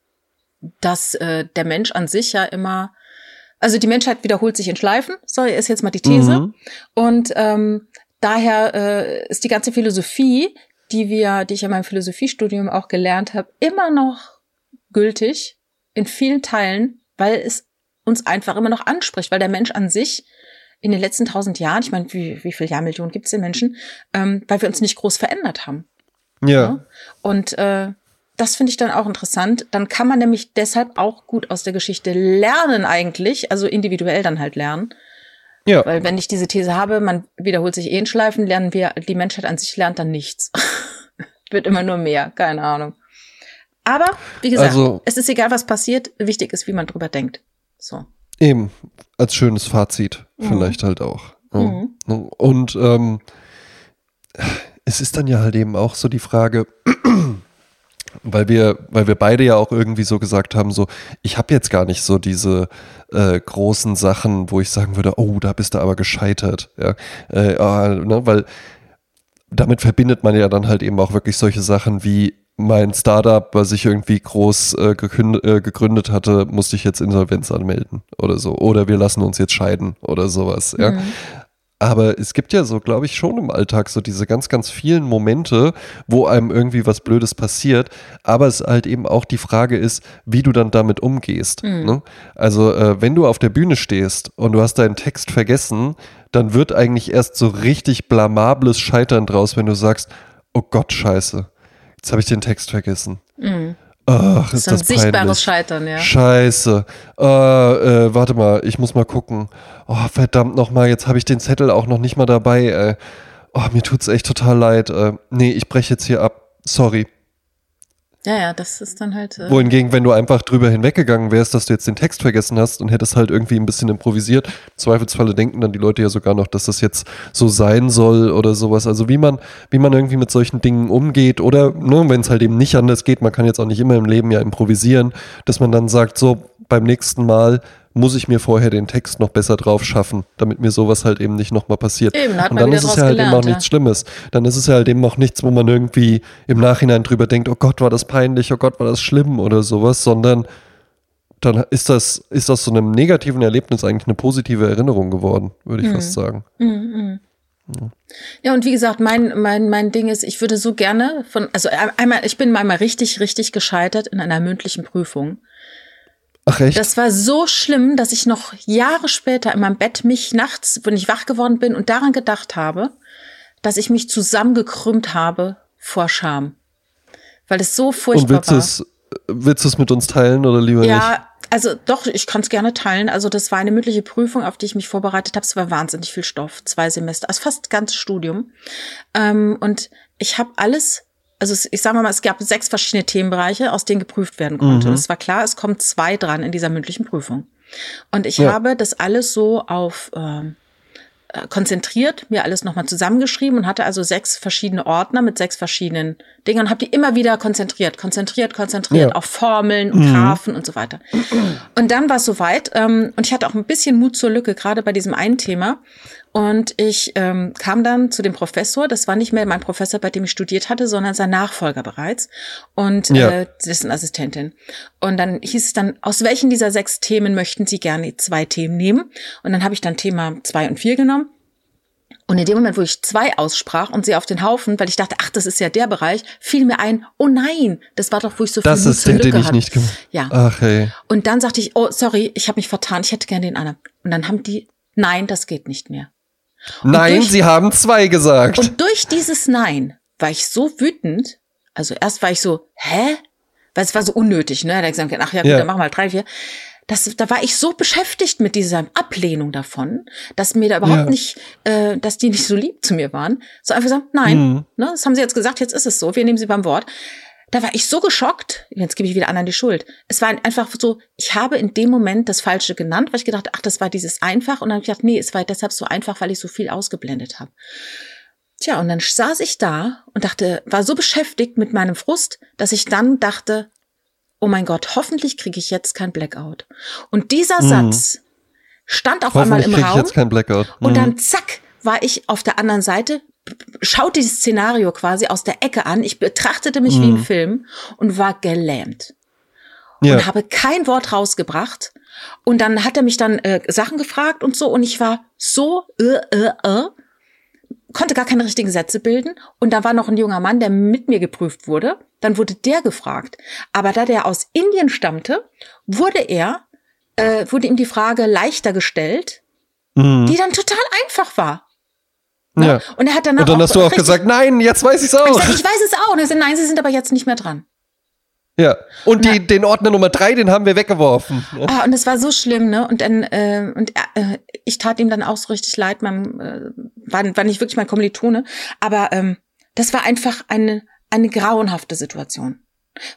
dass äh, der Mensch an sich ja immer, also die Menschheit wiederholt sich in Schleifen, so ist jetzt mal die These. Mhm. Und ähm, daher äh, ist die ganze Philosophie, die wir, die ich in meinem Philosophiestudium auch gelernt habe, immer noch gültig in vielen Teilen, weil es uns einfach immer noch anspricht, weil der Mensch an sich in den letzten tausend Jahren, ich meine, wie, wie viele Jahrmillionen gibt es den Menschen, ähm, weil wir uns nicht groß verändert haben. Ja. Ne? Und äh, das finde ich dann auch interessant. Dann kann man nämlich deshalb auch gut aus der Geschichte lernen eigentlich, also individuell dann halt lernen. Ja. Weil wenn ich diese These habe, man wiederholt sich eh in Schleifen, lernen wir, die Menschheit an sich lernt dann nichts. Wird immer nur mehr, keine Ahnung. Aber, wie gesagt, Also- es ist egal, was passiert, wichtig ist, wie man drüber denkt. So. Eben, als schönes Fazit Mhm. vielleicht halt auch. Mhm. Und ähm, es ist dann ja halt eben auch so die Frage, weil wir, weil wir beide ja auch irgendwie so gesagt haben, so, ich habe jetzt gar nicht so diese äh, großen Sachen, wo ich sagen würde, oh, da bist du aber gescheitert. Ja, äh, ah, ne, weil damit verbindet man ja dann halt eben auch wirklich solche Sachen wie mein Startup, was ich irgendwie groß äh, äh, gegründet hatte, musste ich jetzt Insolvenz anmelden oder so. Oder wir lassen uns jetzt scheiden oder sowas. Ja. Mhm. Aber es gibt ja so, glaube ich, schon im Alltag so diese ganz, ganz vielen Momente, wo einem irgendwie was Blödes passiert. Aber es halt eben auch die Frage ist, wie du dann damit umgehst. Ne? Also, äh, wenn du auf der Bühne stehst und du hast deinen Text vergessen, dann wird eigentlich erst so richtig blamables Scheitern draus, wenn du sagst, oh Gott, scheiße, jetzt habe ich den Text vergessen. Ach, ist So ein das sichtbares peinlich. Scheitern, ja. Scheiße. Äh, äh, warte mal, ich muss mal gucken. Oh, verdammt nochmal, jetzt habe ich den Zettel auch noch nicht mal dabei. Äh. Oh, mir tut's echt total leid. Äh, nee, ich breche jetzt hier ab. Sorry. Ja, ja, das ist dann halt. Äh, Wohingegen, wenn du einfach drüber hinweggegangen wärst, dass du jetzt den Text vergessen hast und hättest halt irgendwie ein bisschen improvisiert, im Zweifelsfalle denken dann die Leute ja sogar noch, dass das jetzt so sein soll oder sowas. Also wie man, wie man irgendwie mit solchen Dingen umgeht oder ne, wenn es halt eben nicht anders geht, man kann jetzt auch nicht immer im Leben ja improvisieren, dass man dann sagt, so beim nächsten Mal muss ich mir vorher den Text noch besser drauf schaffen, damit mir sowas halt eben nicht nochmal passiert. Eben, hat und dann ist es ja halt eben auch gelernt, ja. nichts Schlimmes. Dann ist es ja halt eben auch nichts, wo man irgendwie im Nachhinein drüber denkt, oh Gott, war das peinlich, oh Gott, war das schlimm oder sowas, sondern dann ist das, ist das so einem negativen Erlebnis eigentlich eine positive Erinnerung geworden, würde ich fast sagen. Ja, und wie gesagt, mein, mein, mein Ding ist, ich würde so gerne von, also einmal, ich bin einmal richtig, richtig gescheitert in einer mündlichen Prüfung. Ach echt? Das war so schlimm, dass ich noch Jahre später in meinem Bett mich nachts, wenn ich wach geworden bin und daran gedacht habe, dass ich mich zusammengekrümmt habe vor Scham. Weil es so und furchtbar willst du war. es, willst du es mit uns teilen oder lieber nicht? Ja, also doch, ich kann es gerne teilen. Also das war eine mündliche Prüfung, auf die ich mich vorbereitet habe. Es war wahnsinnig viel Stoff, zwei Semester, also fast ganz Studium. Ähm, und ich habe alles, also ich sage mal, es gab sechs verschiedene Themenbereiche, aus denen geprüft werden konnte. Es war klar, es kommt zwei dran in dieser mündlichen Prüfung. Und ich Ja. habe das alles so auf ähm, äh, konzentriert, mir alles nochmal zusammengeschrieben und hatte also sechs verschiedene Ordner mit sechs verschiedenen Dingen und habe die immer wieder konzentriert, konzentriert, konzentriert Ja. auf Formeln und Graphen und so weiter. Und dann war es soweit ähm, und ich hatte auch ein bisschen Mut zur Lücke, gerade bei diesem einen Thema. Und ich ähm, kam dann zu dem Professor, das war nicht mehr mein Professor, bei dem ich studiert hatte, sondern sein Nachfolger bereits und Ja. äh, dessen Assistentin. Und dann hieß es dann, aus welchen dieser sechs Themen möchten Sie gerne zwei Themen nehmen? Und dann habe ich dann Thema zwei und vier genommen. Und in dem Moment, wo ich zwei aussprach und sie auf den Haufen, weil ich dachte, ach, das ist ja der Bereich, fiel mir ein, oh nein, das war doch, wo ich so das viel ist der, den ich nicht gemacht Ja. Ach, hey. Und dann sagte ich, oh, sorry, ich habe mich vertan, ich hätte gerne den anderen. Und dann haben die, nein, das geht nicht mehr. Nein, durch- sie haben zwei gesagt. Und durch dieses Nein war ich so wütend. Also erst war ich so, hä? Weil es war so unnötig, ne? Da hab ich gesagt, ach ja, gut, Ja. dann machen wir halt drei, vier. Das, da war ich so beschäftigt mit dieser Ablehnung davon, dass mir da überhaupt Ja. nicht, äh, dass die nicht so lieb zu mir waren. So einfach sagen, nein, Mhm. ne, das haben sie jetzt gesagt, jetzt ist es so, wir nehmen sie beim Wort. Da war ich so geschockt, jetzt gebe ich wieder anderen die Schuld. Es war einfach so, ich habe in dem Moment das Falsche genannt, weil ich gedacht, ach, das war dieses einfach. Und dann habe ich gedacht, nee, es war deshalb so einfach, weil ich so viel ausgeblendet habe. Tja, und dann saß ich da und dachte, war so beschäftigt mit meinem Frust, dass ich dann dachte, oh mein Gott, hoffentlich kriege ich jetzt kein Blackout. Und dieser Satz stand auf einmal im kriege ich Raum jetzt kein Blackout. und Mhm. dann zack, war ich auf der anderen Seite, schaute dieses Szenario quasi aus der Ecke an. Ich betrachtete mich wie im Film und war gelähmt ja. und habe kein Wort rausgebracht. Und dann hat er mich dann äh, Sachen gefragt und so und ich war so äh, äh, äh, konnte gar keine richtigen Sätze bilden. Und da war noch ein junger Mann, der mit mir geprüft wurde. Dann wurde der gefragt. Aber da der aus Indien stammte, wurde er, äh, wurde ihm die Frage leichter gestellt, Mhm. die dann total einfach war. Ne? ja. Und er hat danach Und dann hast du auch gesagt, nein, jetzt weiß ich's ich, auch. sag, ich weiß es auch. Und er sagt, nein, Sie sind aber jetzt nicht mehr dran. Ja. Und die, den Ordner Nummer drei, den haben wir weggeworfen. Ja. Ah, und es war so schlimm, ne? Und dann, äh, und äh, ich tat ihm dann auch so richtig leid, man, äh, war, war nicht wirklich mein Kommilitone, aber ähm, das war einfach eine, eine grauenhafte Situation.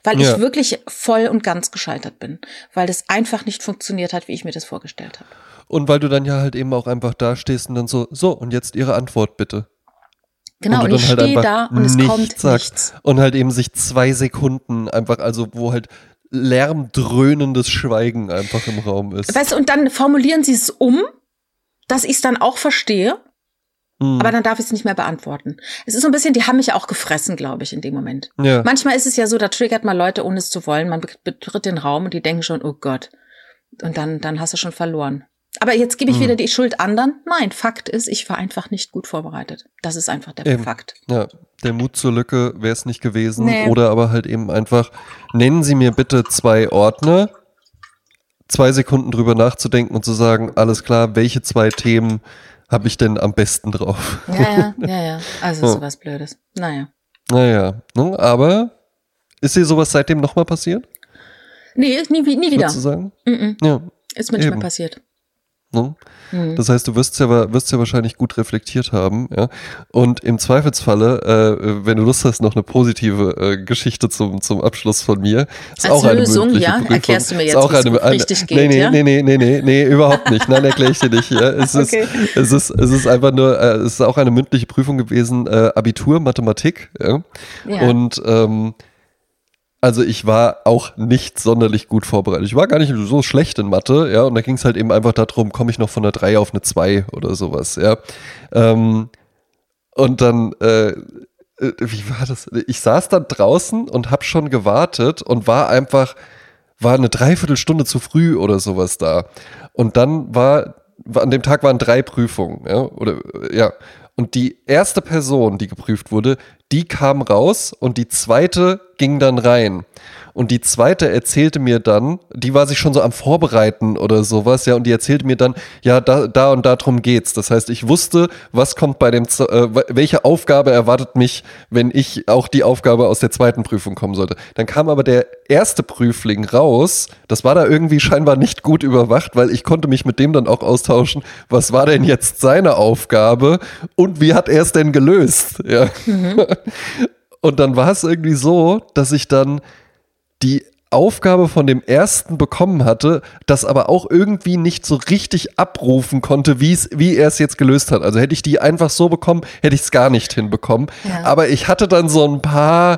Weil Ja. ich wirklich voll und ganz gescheitert bin. Weil das einfach nicht funktioniert hat, wie ich mir das vorgestellt habe. Und weil du dann ja halt eben auch einfach da stehst und dann so, so, und jetzt ihre Antwort bitte. Genau, und und, ich halt stehe da und es nichts kommt sagst. nichts. Und halt eben sich zwei Sekunden einfach, also wo halt lärmdröhnendes Schweigen einfach im Raum ist. Weißt du, und dann formulieren sie es um, dass ich es dann auch verstehe, Hm. aber dann darf ich es nicht mehr beantworten. Es ist so ein bisschen, die haben mich auch gefressen, glaube ich, in dem Moment. ja. Manchmal ist es ja so, da triggert man Leute, ohne es zu wollen. Man be- betritt den Raum und die denken schon, oh Gott. Und dann, dann hast du schon verloren. Aber jetzt gebe ich Hm. wieder die Schuld anderen. Nein, Fakt ist, ich war einfach nicht gut vorbereitet. Das ist einfach der Eben. Fakt. Ja, der Mut zur Lücke wäre es nicht gewesen. Nee. Oder aber halt eben einfach, nennen Sie mir bitte zwei Ordner, zwei Sekunden drüber nachzudenken und zu sagen, alles klar, welche zwei Themen habe ich denn am besten drauf? Ja, ja, ja, ja. Also Ja. sowas Blödes. Naja. Naja, ne, aber ist dir sowas seitdem nochmal passiert? Nee, nie, nie wieder. Würdest du sagen? Mm -mm. Ja. Ist mir nicht mehr passiert. Ne? Mhm. Das heißt, du wirst ja, wirst ja wahrscheinlich gut reflektiert haben, ja. Und im Zweifelsfalle, äh, wenn du Lust hast, noch eine positive äh, Geschichte zum, zum Abschluss von mir. Ist Als auch eine Lösung, mündliche ja? Prüfung. Erklärst du mir Ist jetzt, auch wie es eine, gut eine, richtig nee, geht, nee, ja? nee, nee, nee, nee, nee, überhaupt nicht. Nein, erkläre ich dir nicht. Ja. Es, Okay. ist, es, ist, es ist einfach nur, äh, es ist auch eine mündliche Prüfung gewesen, äh, Abitur, Mathematik. Ja. Ja. Und ähm, also ich war auch nicht sonderlich gut vorbereitet. Ich war gar nicht so schlecht in Mathe, ja, und da ging es halt eben einfach darum, komme ich noch von einer 3 auf eine 2 oder sowas, ja. Ähm, und dann, äh, äh, wie war das? Ich saß dann draußen und hab schon gewartet und war einfach, war eine Dreiviertelstunde zu früh oder sowas da. Und dann war, war an dem Tag waren drei Prüfungen, ja, oder ja. Und die erste Person, die geprüft wurde, die kam raus und die zweite ging dann rein. Und die zweite erzählte mir dann, die war sich schon so am Vorbereiten oder sowas, ja, und die erzählte mir dann, ja, da, da und darum geht's. Das heißt, ich wusste, was kommt bei dem, äh, welche Aufgabe erwartet mich, wenn ich auch die Aufgabe aus der zweiten Prüfung kommen sollte. Dann kam aber der erste Prüfling raus, das war da irgendwie scheinbar nicht gut überwacht, weil ich konnte mich mit dem dann auch austauschen, was war denn jetzt seine Aufgabe und wie hat er es denn gelöst, ja. Und dann war es irgendwie so, dass ich dann die Aufgabe von dem ersten bekommen hatte, das aber auch irgendwie nicht so richtig abrufen konnte, wie es, wie er es jetzt gelöst hat. Also hätte ich die einfach so bekommen, hätte ich es gar nicht hinbekommen. Ja. Aber ich hatte dann so ein paar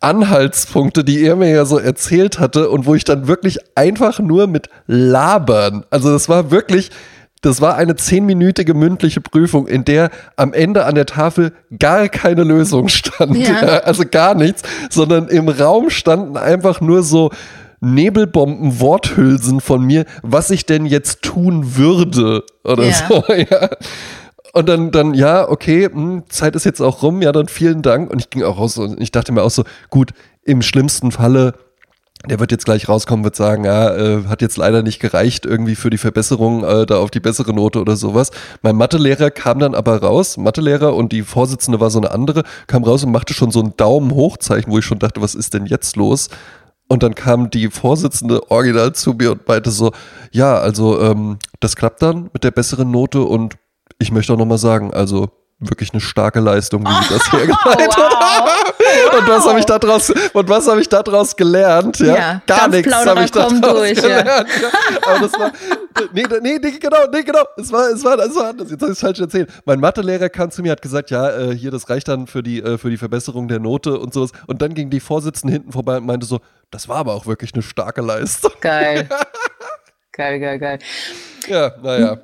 Anhaltspunkte, die er mir ja so erzählt hatte und wo ich dann wirklich einfach nur mit labern. Also das war wirklich, das war eine zehnminütige mündliche Prüfung, in der am Ende an der Tafel gar keine Lösung stand. Ja. Also gar nichts, sondern im Raum standen einfach nur so Nebelbomben-Worthülsen von mir, was ich denn jetzt tun würde oder Ja. so. Ja. und dann, dann, ja, okay, mh, hm, Zeit ist jetzt auch rum, ja, dann vielen Dank. Und ich ging auch raus und ich dachte mir auch so, gut, im schlimmsten Falle der wird jetzt gleich rauskommen, wird sagen, ja, äh, hat jetzt leider nicht gereicht irgendwie für die Verbesserung äh, da auf die bessere Note oder sowas. Mein Mathelehrer kam dann aber raus, Mathelehrer und die Vorsitzende war so eine andere, kam raus und machte schon so ein Daumen hochzeichen, wo ich schon dachte, was ist denn jetzt los? Und dann kam die Vorsitzende original zu mir und meinte so, ja, also ähm, das klappt dann mit der besseren Note und ich möchte auch nochmal sagen, also wirklich eine starke Leistung, wie sie das hergeleitet oh, wow. Und was habe ich daraus und was habe ich daraus gelernt? Ja, ja gar nichts habe ich daraus durch, gelernt. Ja. Aber das war nee, nee, nee, genau, nee, genau. Es war es war es war anders. Jetzt habe ich es falsch erzählt. Mein Mathelehrer kam zu mir hat gesagt, ja, äh, hier das reicht dann für die äh, für die Verbesserung der Note und sowas und dann ging die Vorsitzende hinten vorbei und meinte so, das war aber auch wirklich eine starke Leistung. Geil. geil, geil, geil. Ja, naja.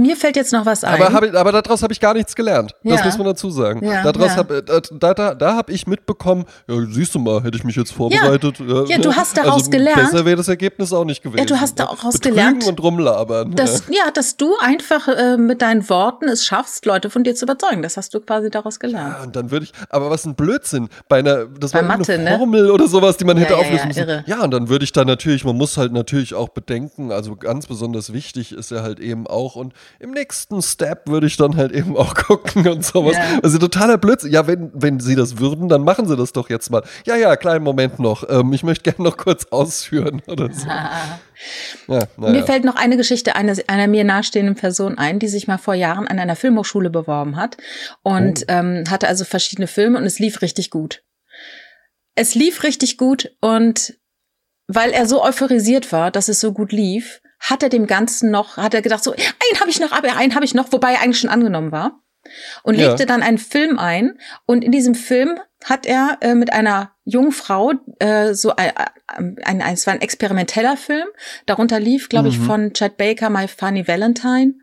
Mir fällt jetzt noch was ein. Aber, ich, aber daraus habe ich gar nichts gelernt. Ja. Das muss man dazu sagen. Ja, daraus ja. Hab, äh, da da, da habe ich mitbekommen, ja, siehst du mal, hätte ich mich jetzt vorbereitet. Ja, ja du hast daraus also, gelernt. Besser wäre das Ergebnis auch nicht gewesen. Ja, du hast daraus Betrügen gelernt. und rumlabern. Dass, ja. dass du einfach äh, mit deinen Worten es schaffst, Leute von dir zu überzeugen. Das hast du quasi daraus gelernt. Ja, und dann würde ich, aber was ein Blödsinn. Bei einer, das Bei war Mathe, eine ne? Formel oder sowas, die man hätte auflösen müssen. Irre. Ja, und dann würde ich da natürlich, man muss halt natürlich auch bedenken, also ganz besonders wichtig ist ja halt eben auch, und im nächsten Step würde ich dann halt eben auch gucken und sowas. Ja. Also totaler Blödsinn. Ja, wenn, wenn sie das würden, dann machen sie das doch jetzt mal. Ja, ja, kleinen Moment noch. Ähm, ich möchte gerne noch kurz ausführen oder so. Ja, mir fällt noch eine Geschichte einer, einer mir nahestehenden Person ein, die sich mal vor Jahren an einer Filmhochschule beworben hat und oh. ähm, hatte also verschiedene Filme und es lief richtig gut. Es lief richtig gut und weil er so euphorisiert war, dass es so gut lief, hat er dem Ganzen noch, hat er gedacht, so, einen habe ich noch, aber einen habe ich noch, wobei er eigentlich schon angenommen war. Und ja. legte dann einen Film ein. Und in diesem Film hat er äh, mit einer jungen Frau äh, so ein, ein, ein, es war ein experimenteller Film. Darunter lief, glaube mhm. ich, von Chad Baker My Funny Valentine.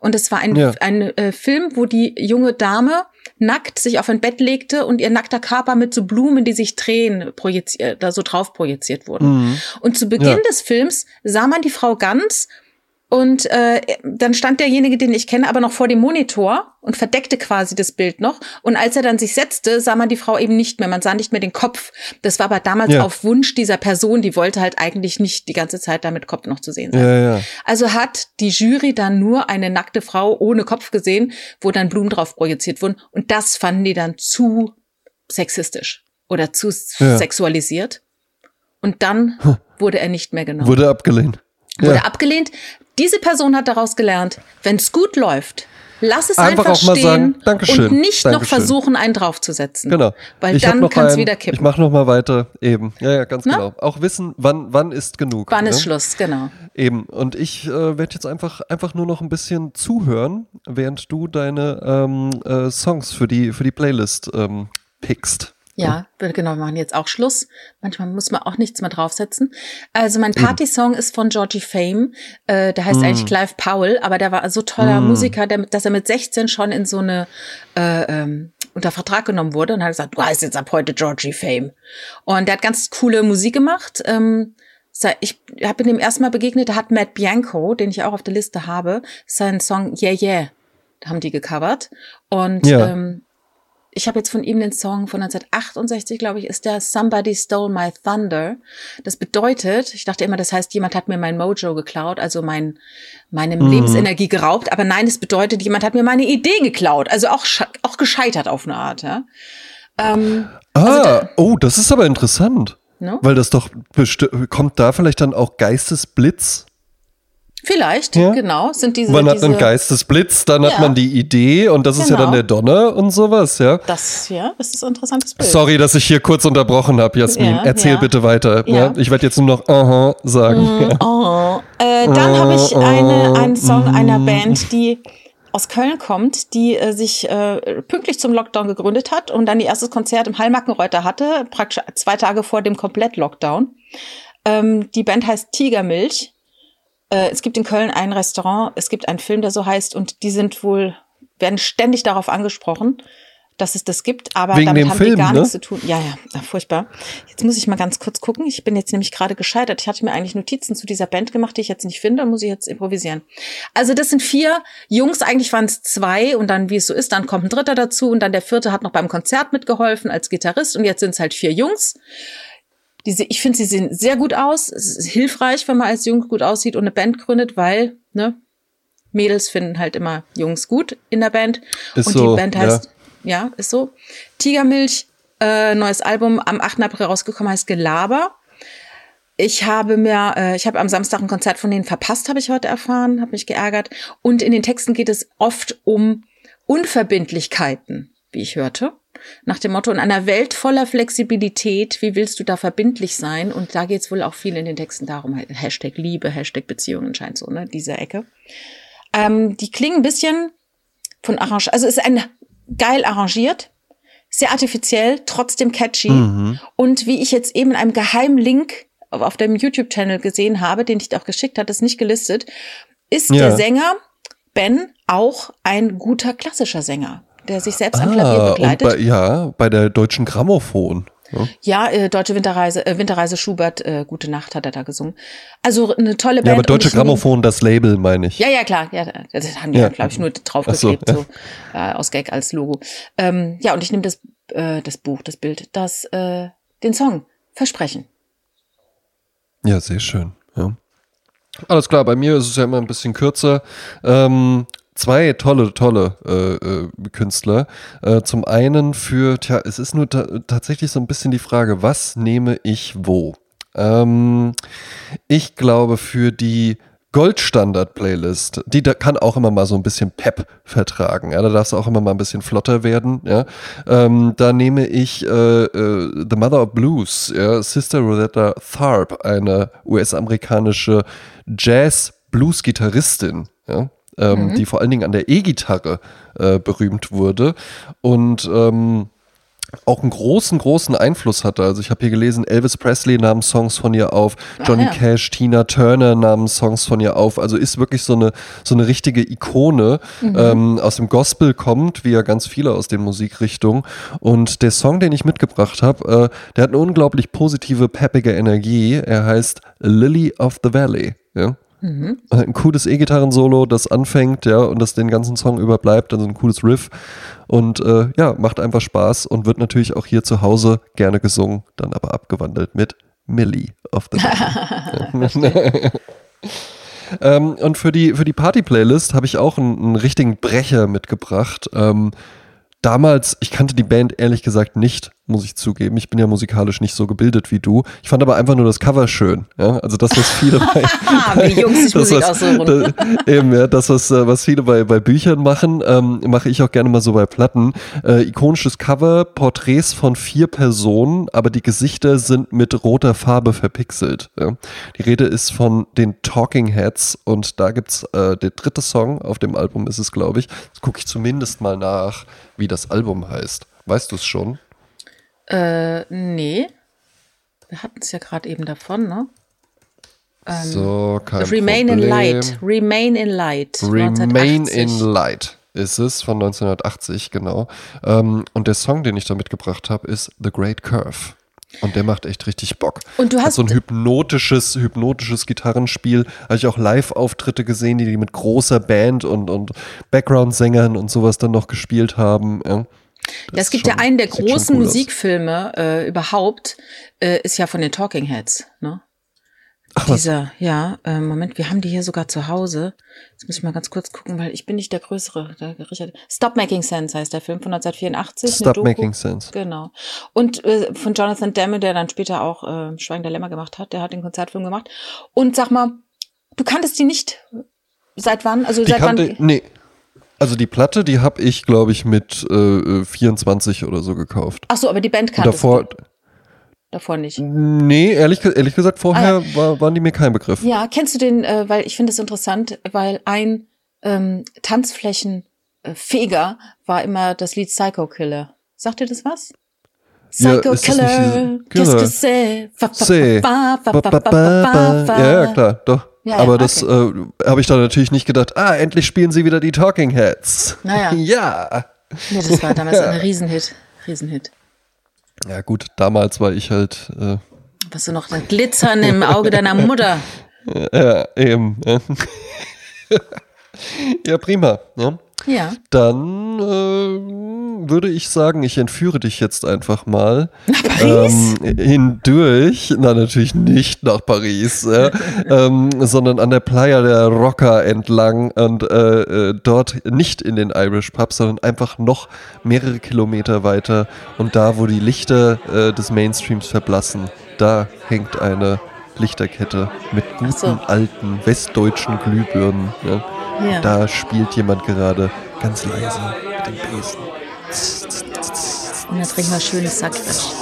Und es war ein, ja. ein äh, Film, wo die junge Dame nackt sich auf ein Bett legte und ihr nackter Körper mit so Blumen, die sich drehen, projiziert, da so drauf projiziert wurden. Mhm. Und zu Beginn ja. des Films sah man die Frau ganz und äh, dann stand derjenige, den ich kenne, aber noch vor dem Monitor und verdeckte quasi das Bild noch. Und als er dann sich setzte, sah man die Frau eben nicht mehr. Man sah nicht mehr den Kopf. Das war aber damals ja. auf Wunsch dieser Person. Die wollte halt eigentlich nicht die ganze Zeit da mit Kopf noch zu sehen sein. Ja, ja. Also hat die Jury dann nur eine nackte Frau ohne Kopf gesehen, wo dann Blumen drauf projiziert wurden. Und das fanden die dann zu sexistisch oder zu sexualisiert. Und dann wurde er nicht mehr genommen. Wurde abgelehnt. Wurde ja. abgelehnt, diese Person hat daraus gelernt, wenn es gut läuft, lass es einfach, einfach stehen sagen, Dankeschön, und nicht Dankeschön. noch versuchen, einen draufzusetzen. Genau. Weil ich dann kann es wieder kippen. Ich mache noch mal weiter. Eben. Ja, ja, ganz Na? genau. Auch wissen, wann, wann ist genug. Wann ne? ist Schluss, genau. Eben. Und ich äh, werde jetzt einfach, einfach nur noch ein bisschen zuhören, während du deine ähm, äh, Songs für die, für die Playlist ähm, pickst. Ja, genau, wir machen jetzt auch Schluss. Manchmal muss man auch nichts mehr draufsetzen. Also mein Party-Song ist von Georgie Fame. Äh, der heißt mm. eigentlich Clive Powell, aber der war so toller mm. Musiker, der, dass er mit 16 schon in so eine äh, ähm, unter Vertrag genommen wurde und hat gesagt, du heißt jetzt ab heute Georgie Fame. Und der hat ganz coole Musik gemacht. Ähm, ich habe ihm erstmal begegnet, da hat Matt Bianco, den ich auch auf der Liste habe, seinen Song Yeah Yeah, haben die gecovert. Und ja. ähm, ich habe jetzt von ihm den Song von 1968, glaube ich, ist der Somebody Stole My Thunder. Das bedeutet, ich dachte immer, das heißt, jemand hat mir mein Mojo geklaut, also mein, meine mhm. Lebensenergie geraubt. Aber nein, es bedeutet, jemand hat mir meine Idee geklaut. Also auch, auch gescheitert auf eine Art, ja. Ähm, ah, also da, oh, das ist aber interessant. No? Weil das doch, kommt da vielleicht dann auch Geistesblitz Vielleicht, ja? genau. Sind diese, man hat diese, einen Geistesblitz, dann ja. hat man die Idee und das genau. ist ja dann genau. der Donner und sowas, ja. Das, ja, das ist ein interessantes Bild. Sorry, dass ich hier kurz unterbrochen habe, Jasmin. Ja, Erzähl bitte weiter. Ja. Ich werde jetzt nur noch aha uh -huh sagen. Mm, uh äh, dann habe ich eine, einen Song mm. einer Band, die aus Köln kommt, die äh, sich äh, pünktlich zum Lockdown gegründet hat und dann ihr erstes Konzert im Hallmackenreuter hatte, praktisch zwei Tage vor dem Komplett-Lockdown. Ähm, die Band heißt Tigermilch äh, es gibt in Köln ein Restaurant, es gibt einen Film, der so heißt, und die sind wohl, werden ständig darauf angesprochen. dass es das gibt, aber Wegen damit haben Film, die gar ne? nichts zu tun. Ja, ja, furchtbar. Jetzt muss ich mal ganz kurz gucken. Ich bin jetzt nämlich gerade gescheitert. Ich hatte mir eigentlich Notizen zu dieser Band gemacht, die ich jetzt nicht finde, muss ich jetzt improvisieren. Also das sind vier Jungs, eigentlich waren es zwei und dann, wie es so ist, dann kommt ein dritter dazu und dann der vierte hat noch beim Konzert mitgeholfen als Gitarrist und jetzt sind es halt vier Jungs. Diese, ich finde, sie sehen sehr gut aus. Es ist hilfreich, wenn man als Junge gut aussieht und eine Band gründet, weil, ne, Mädels finden halt immer Jungs gut in der Band. Ist und so, die Band heißt, ja. ist so. Tigermilch, äh, neues Album am 8. April rausgekommen, heißt Gelaber. Ich habe mir, äh, ich habe am Samstag ein Konzert von denen verpasst, habe ich heute erfahren, habe mich geärgert. Und in den Texten geht es oft um Unverbindlichkeiten, wie ich hörte. Nach dem Motto, in einer Welt voller Flexibilität, wie willst du da verbindlich sein? Und da geht es wohl auch viel in den Texten darum, halt Hashtag Liebe, Hashtag Beziehungen scheint so, ne, diese Ecke. Ähm, die klingen ein bisschen von Arrange, also es ist ein geil arrangiert, sehr artifiziell, trotzdem catchy. Und wie ich jetzt eben in einem geheimen Link auf- auf dem YouTube-Channel gesehen habe, den ich dir auch geschickt hatte, ist nicht gelistet, ist Ja. der Sänger Ben auch ein guter klassischer Sänger, der sich selbst am Klavier Ah, begleitet. bei, ja, bei der deutschen Grammophon. Ja. Ja, äh, Deutsche Winterreise, äh, Winterreise Schubert, äh, Gute Nacht hat er da gesungen. Also eine tolle Band. Ja, aber deutsche Grammophon, das Label, meine ich. Ja, ja, klar. Ja, das haben die, Ja. ja. glaube ich, nur Ach so, draufgeklebt, so, äh, aus Gag als Logo. Ähm, ja, und ich nehme das, äh, das Buch, das Bild, das, äh, den Song, Versprechen. Ja, sehr schön. Ja. Alles klar, bei mir ist es ja immer ein bisschen kürzer. Ähm, zwei tolle, tolle äh, äh, Künstler. Äh, zum einen für, tja, es ist nur ta tatsächlich so ein bisschen die Frage, was nehme ich wo? Ähm, ich glaube für die Goldstandard-Playlist, die da kann auch immer mal so ein bisschen Pep vertragen. Ja, da darf es auch immer mal ein bisschen flotter werden. Ja, ähm, da nehme ich äh, äh, The Mother of Blues, ja, Sister Rosetta Tharpe, eine US-amerikanische Jazz-Blues-Gitarristin. Ja, ähm, die vor allen Dingen an der E-Gitarre äh, berühmt wurde und ähm, auch einen großen, großen Einfluss hatte. Also ich habe hier gelesen, Elvis Presley nahm Songs von ihr auf, Johnny ja. Cash, Tina Turner nahmen Songs von ihr auf. Also ist wirklich so eine, so eine richtige Ikone. Ähm, aus dem Gospel kommt, wie ja ganz viele aus den Musikrichtungen. Und der Song, den ich mitgebracht habe, äh, der hat eine unglaublich positive, peppige Energie. Er heißt Lily of the Valley. Ja? Ein cooles E-Gitarren-Solo, das anfängt, ja, und das den ganzen Song überbleibt, also ein cooles Riff. Und äh, ja, macht einfach Spaß und wird natürlich auch hier zu Hause gerne gesungen, dann aber abgewandelt mit Millie of the ähm, und für die, für die Party-Playlist habe ich auch einen, einen richtigen Brecher mitgebracht. Ähm, damals, ich kannte die Band ehrlich gesagt nicht, muss ich zugeben. Ich bin ja musikalisch nicht so gebildet wie du. Ich fand aber einfach nur das Cover schön. Ja? Also das, was viele bei, wie Jungs sich das, Musik was, aussuchen. da, eben, ja, das, was, was viele bei, bei Büchern machen, ähm, mache ich auch gerne mal so bei Platten. Äh, ikonisches Cover, Porträts von vier Personen, aber die Gesichter sind mit roter Farbe verpixelt. Ja. Die Rede ist von den Talking Heads und da gibt's äh, der dritte Song auf dem Album ist es, glaube ich. Jetzt gucke ich zumindest mal nach, wie das Album heißt. Weißt du es schon? Äh, nee. Wir hatten es ja gerade eben davon, ne? so, kein Remain in Problem. Light. Remain in Light. Remain 1980. in Light ist es von 1980, genau. Ähm, und der Song, den ich da mitgebracht habe, ist The Great Curve. Und der macht echt richtig Bock. Und du Hat hast- so ein hypnotisches, hypnotisches Gitarrenspiel. Habe ich auch Live-Auftritte gesehen, die die mit großer Band und, und Background-Sängern und sowas dann noch gespielt haben. Ja, Ja, es gibt schon- ja einen der großen cool. Musikfilme äh, überhaupt, äh, ist ja von den Talking Heads, ne? Ach? Dieser, ja, äh, Moment, wir haben die hier sogar zu Hause. Jetzt muss ich mal ganz kurz gucken, weil ich bin nicht der Größere. Der Richard. Stop Making Sense heißt der Film von 1984. eine Stop. Making Sense. Genau. Und äh, von Jonathan Demme, der dann später auch äh, Schweigen der Lämmer gemacht hat, der hat den Konzertfilm gemacht. Und sag mal, du kanntest die nicht seit wann? Also Die seit kannte, wann? nee. Also die Platte, die habe ich, glaube ich, mit äh, 24 oder so gekauft. Ach so, aber die Band Und kanntest davor, davor nicht. Nee, ehrlich, ehrlich gesagt, vorher Ah, war, waren die mir kein Begriff. Ja, kennst du den, äh, weil ich finde es interessant, weil ein ähm, Tanzflächenfeger war immer das Lied Psycho Killer. Sagt dir das was? Ja, Psycho nicht Killer, qu'est-ce que c'est? Ja, ja, klar, doch. Ja, ja, Aber das okay. äh, habe ich dann natürlich nicht gedacht, ah, endlich spielen sie wieder die Talking Heads. Naja. ja. Ja, das war damals ein Riesenhit. Riesenhit. Ja, gut, damals war ich halt. Äh, Was du noch das Glitzern im Auge deiner Mutter. ja, eben. ja, prima. Ja. Ja. Dann äh, würde ich sagen, ich entführe dich jetzt einfach mal Nach Paris? ähm, hindurch. Na, natürlich nicht nach Paris, äh, ähm, sondern an der Playa der Rocker entlang und äh, äh, dort nicht in den Irish Pub, sondern einfach noch mehrere Kilometer weiter. Und da, wo die Lichter äh, des Mainstreams verblassen, da hängt eine Lichterkette mit guten so. alten westdeutschen Glühbirnen. Ja. Ja. Da spielt jemand gerade ganz leise mit dem Besen. Und jetzt trinken wir schönes Sackfisch.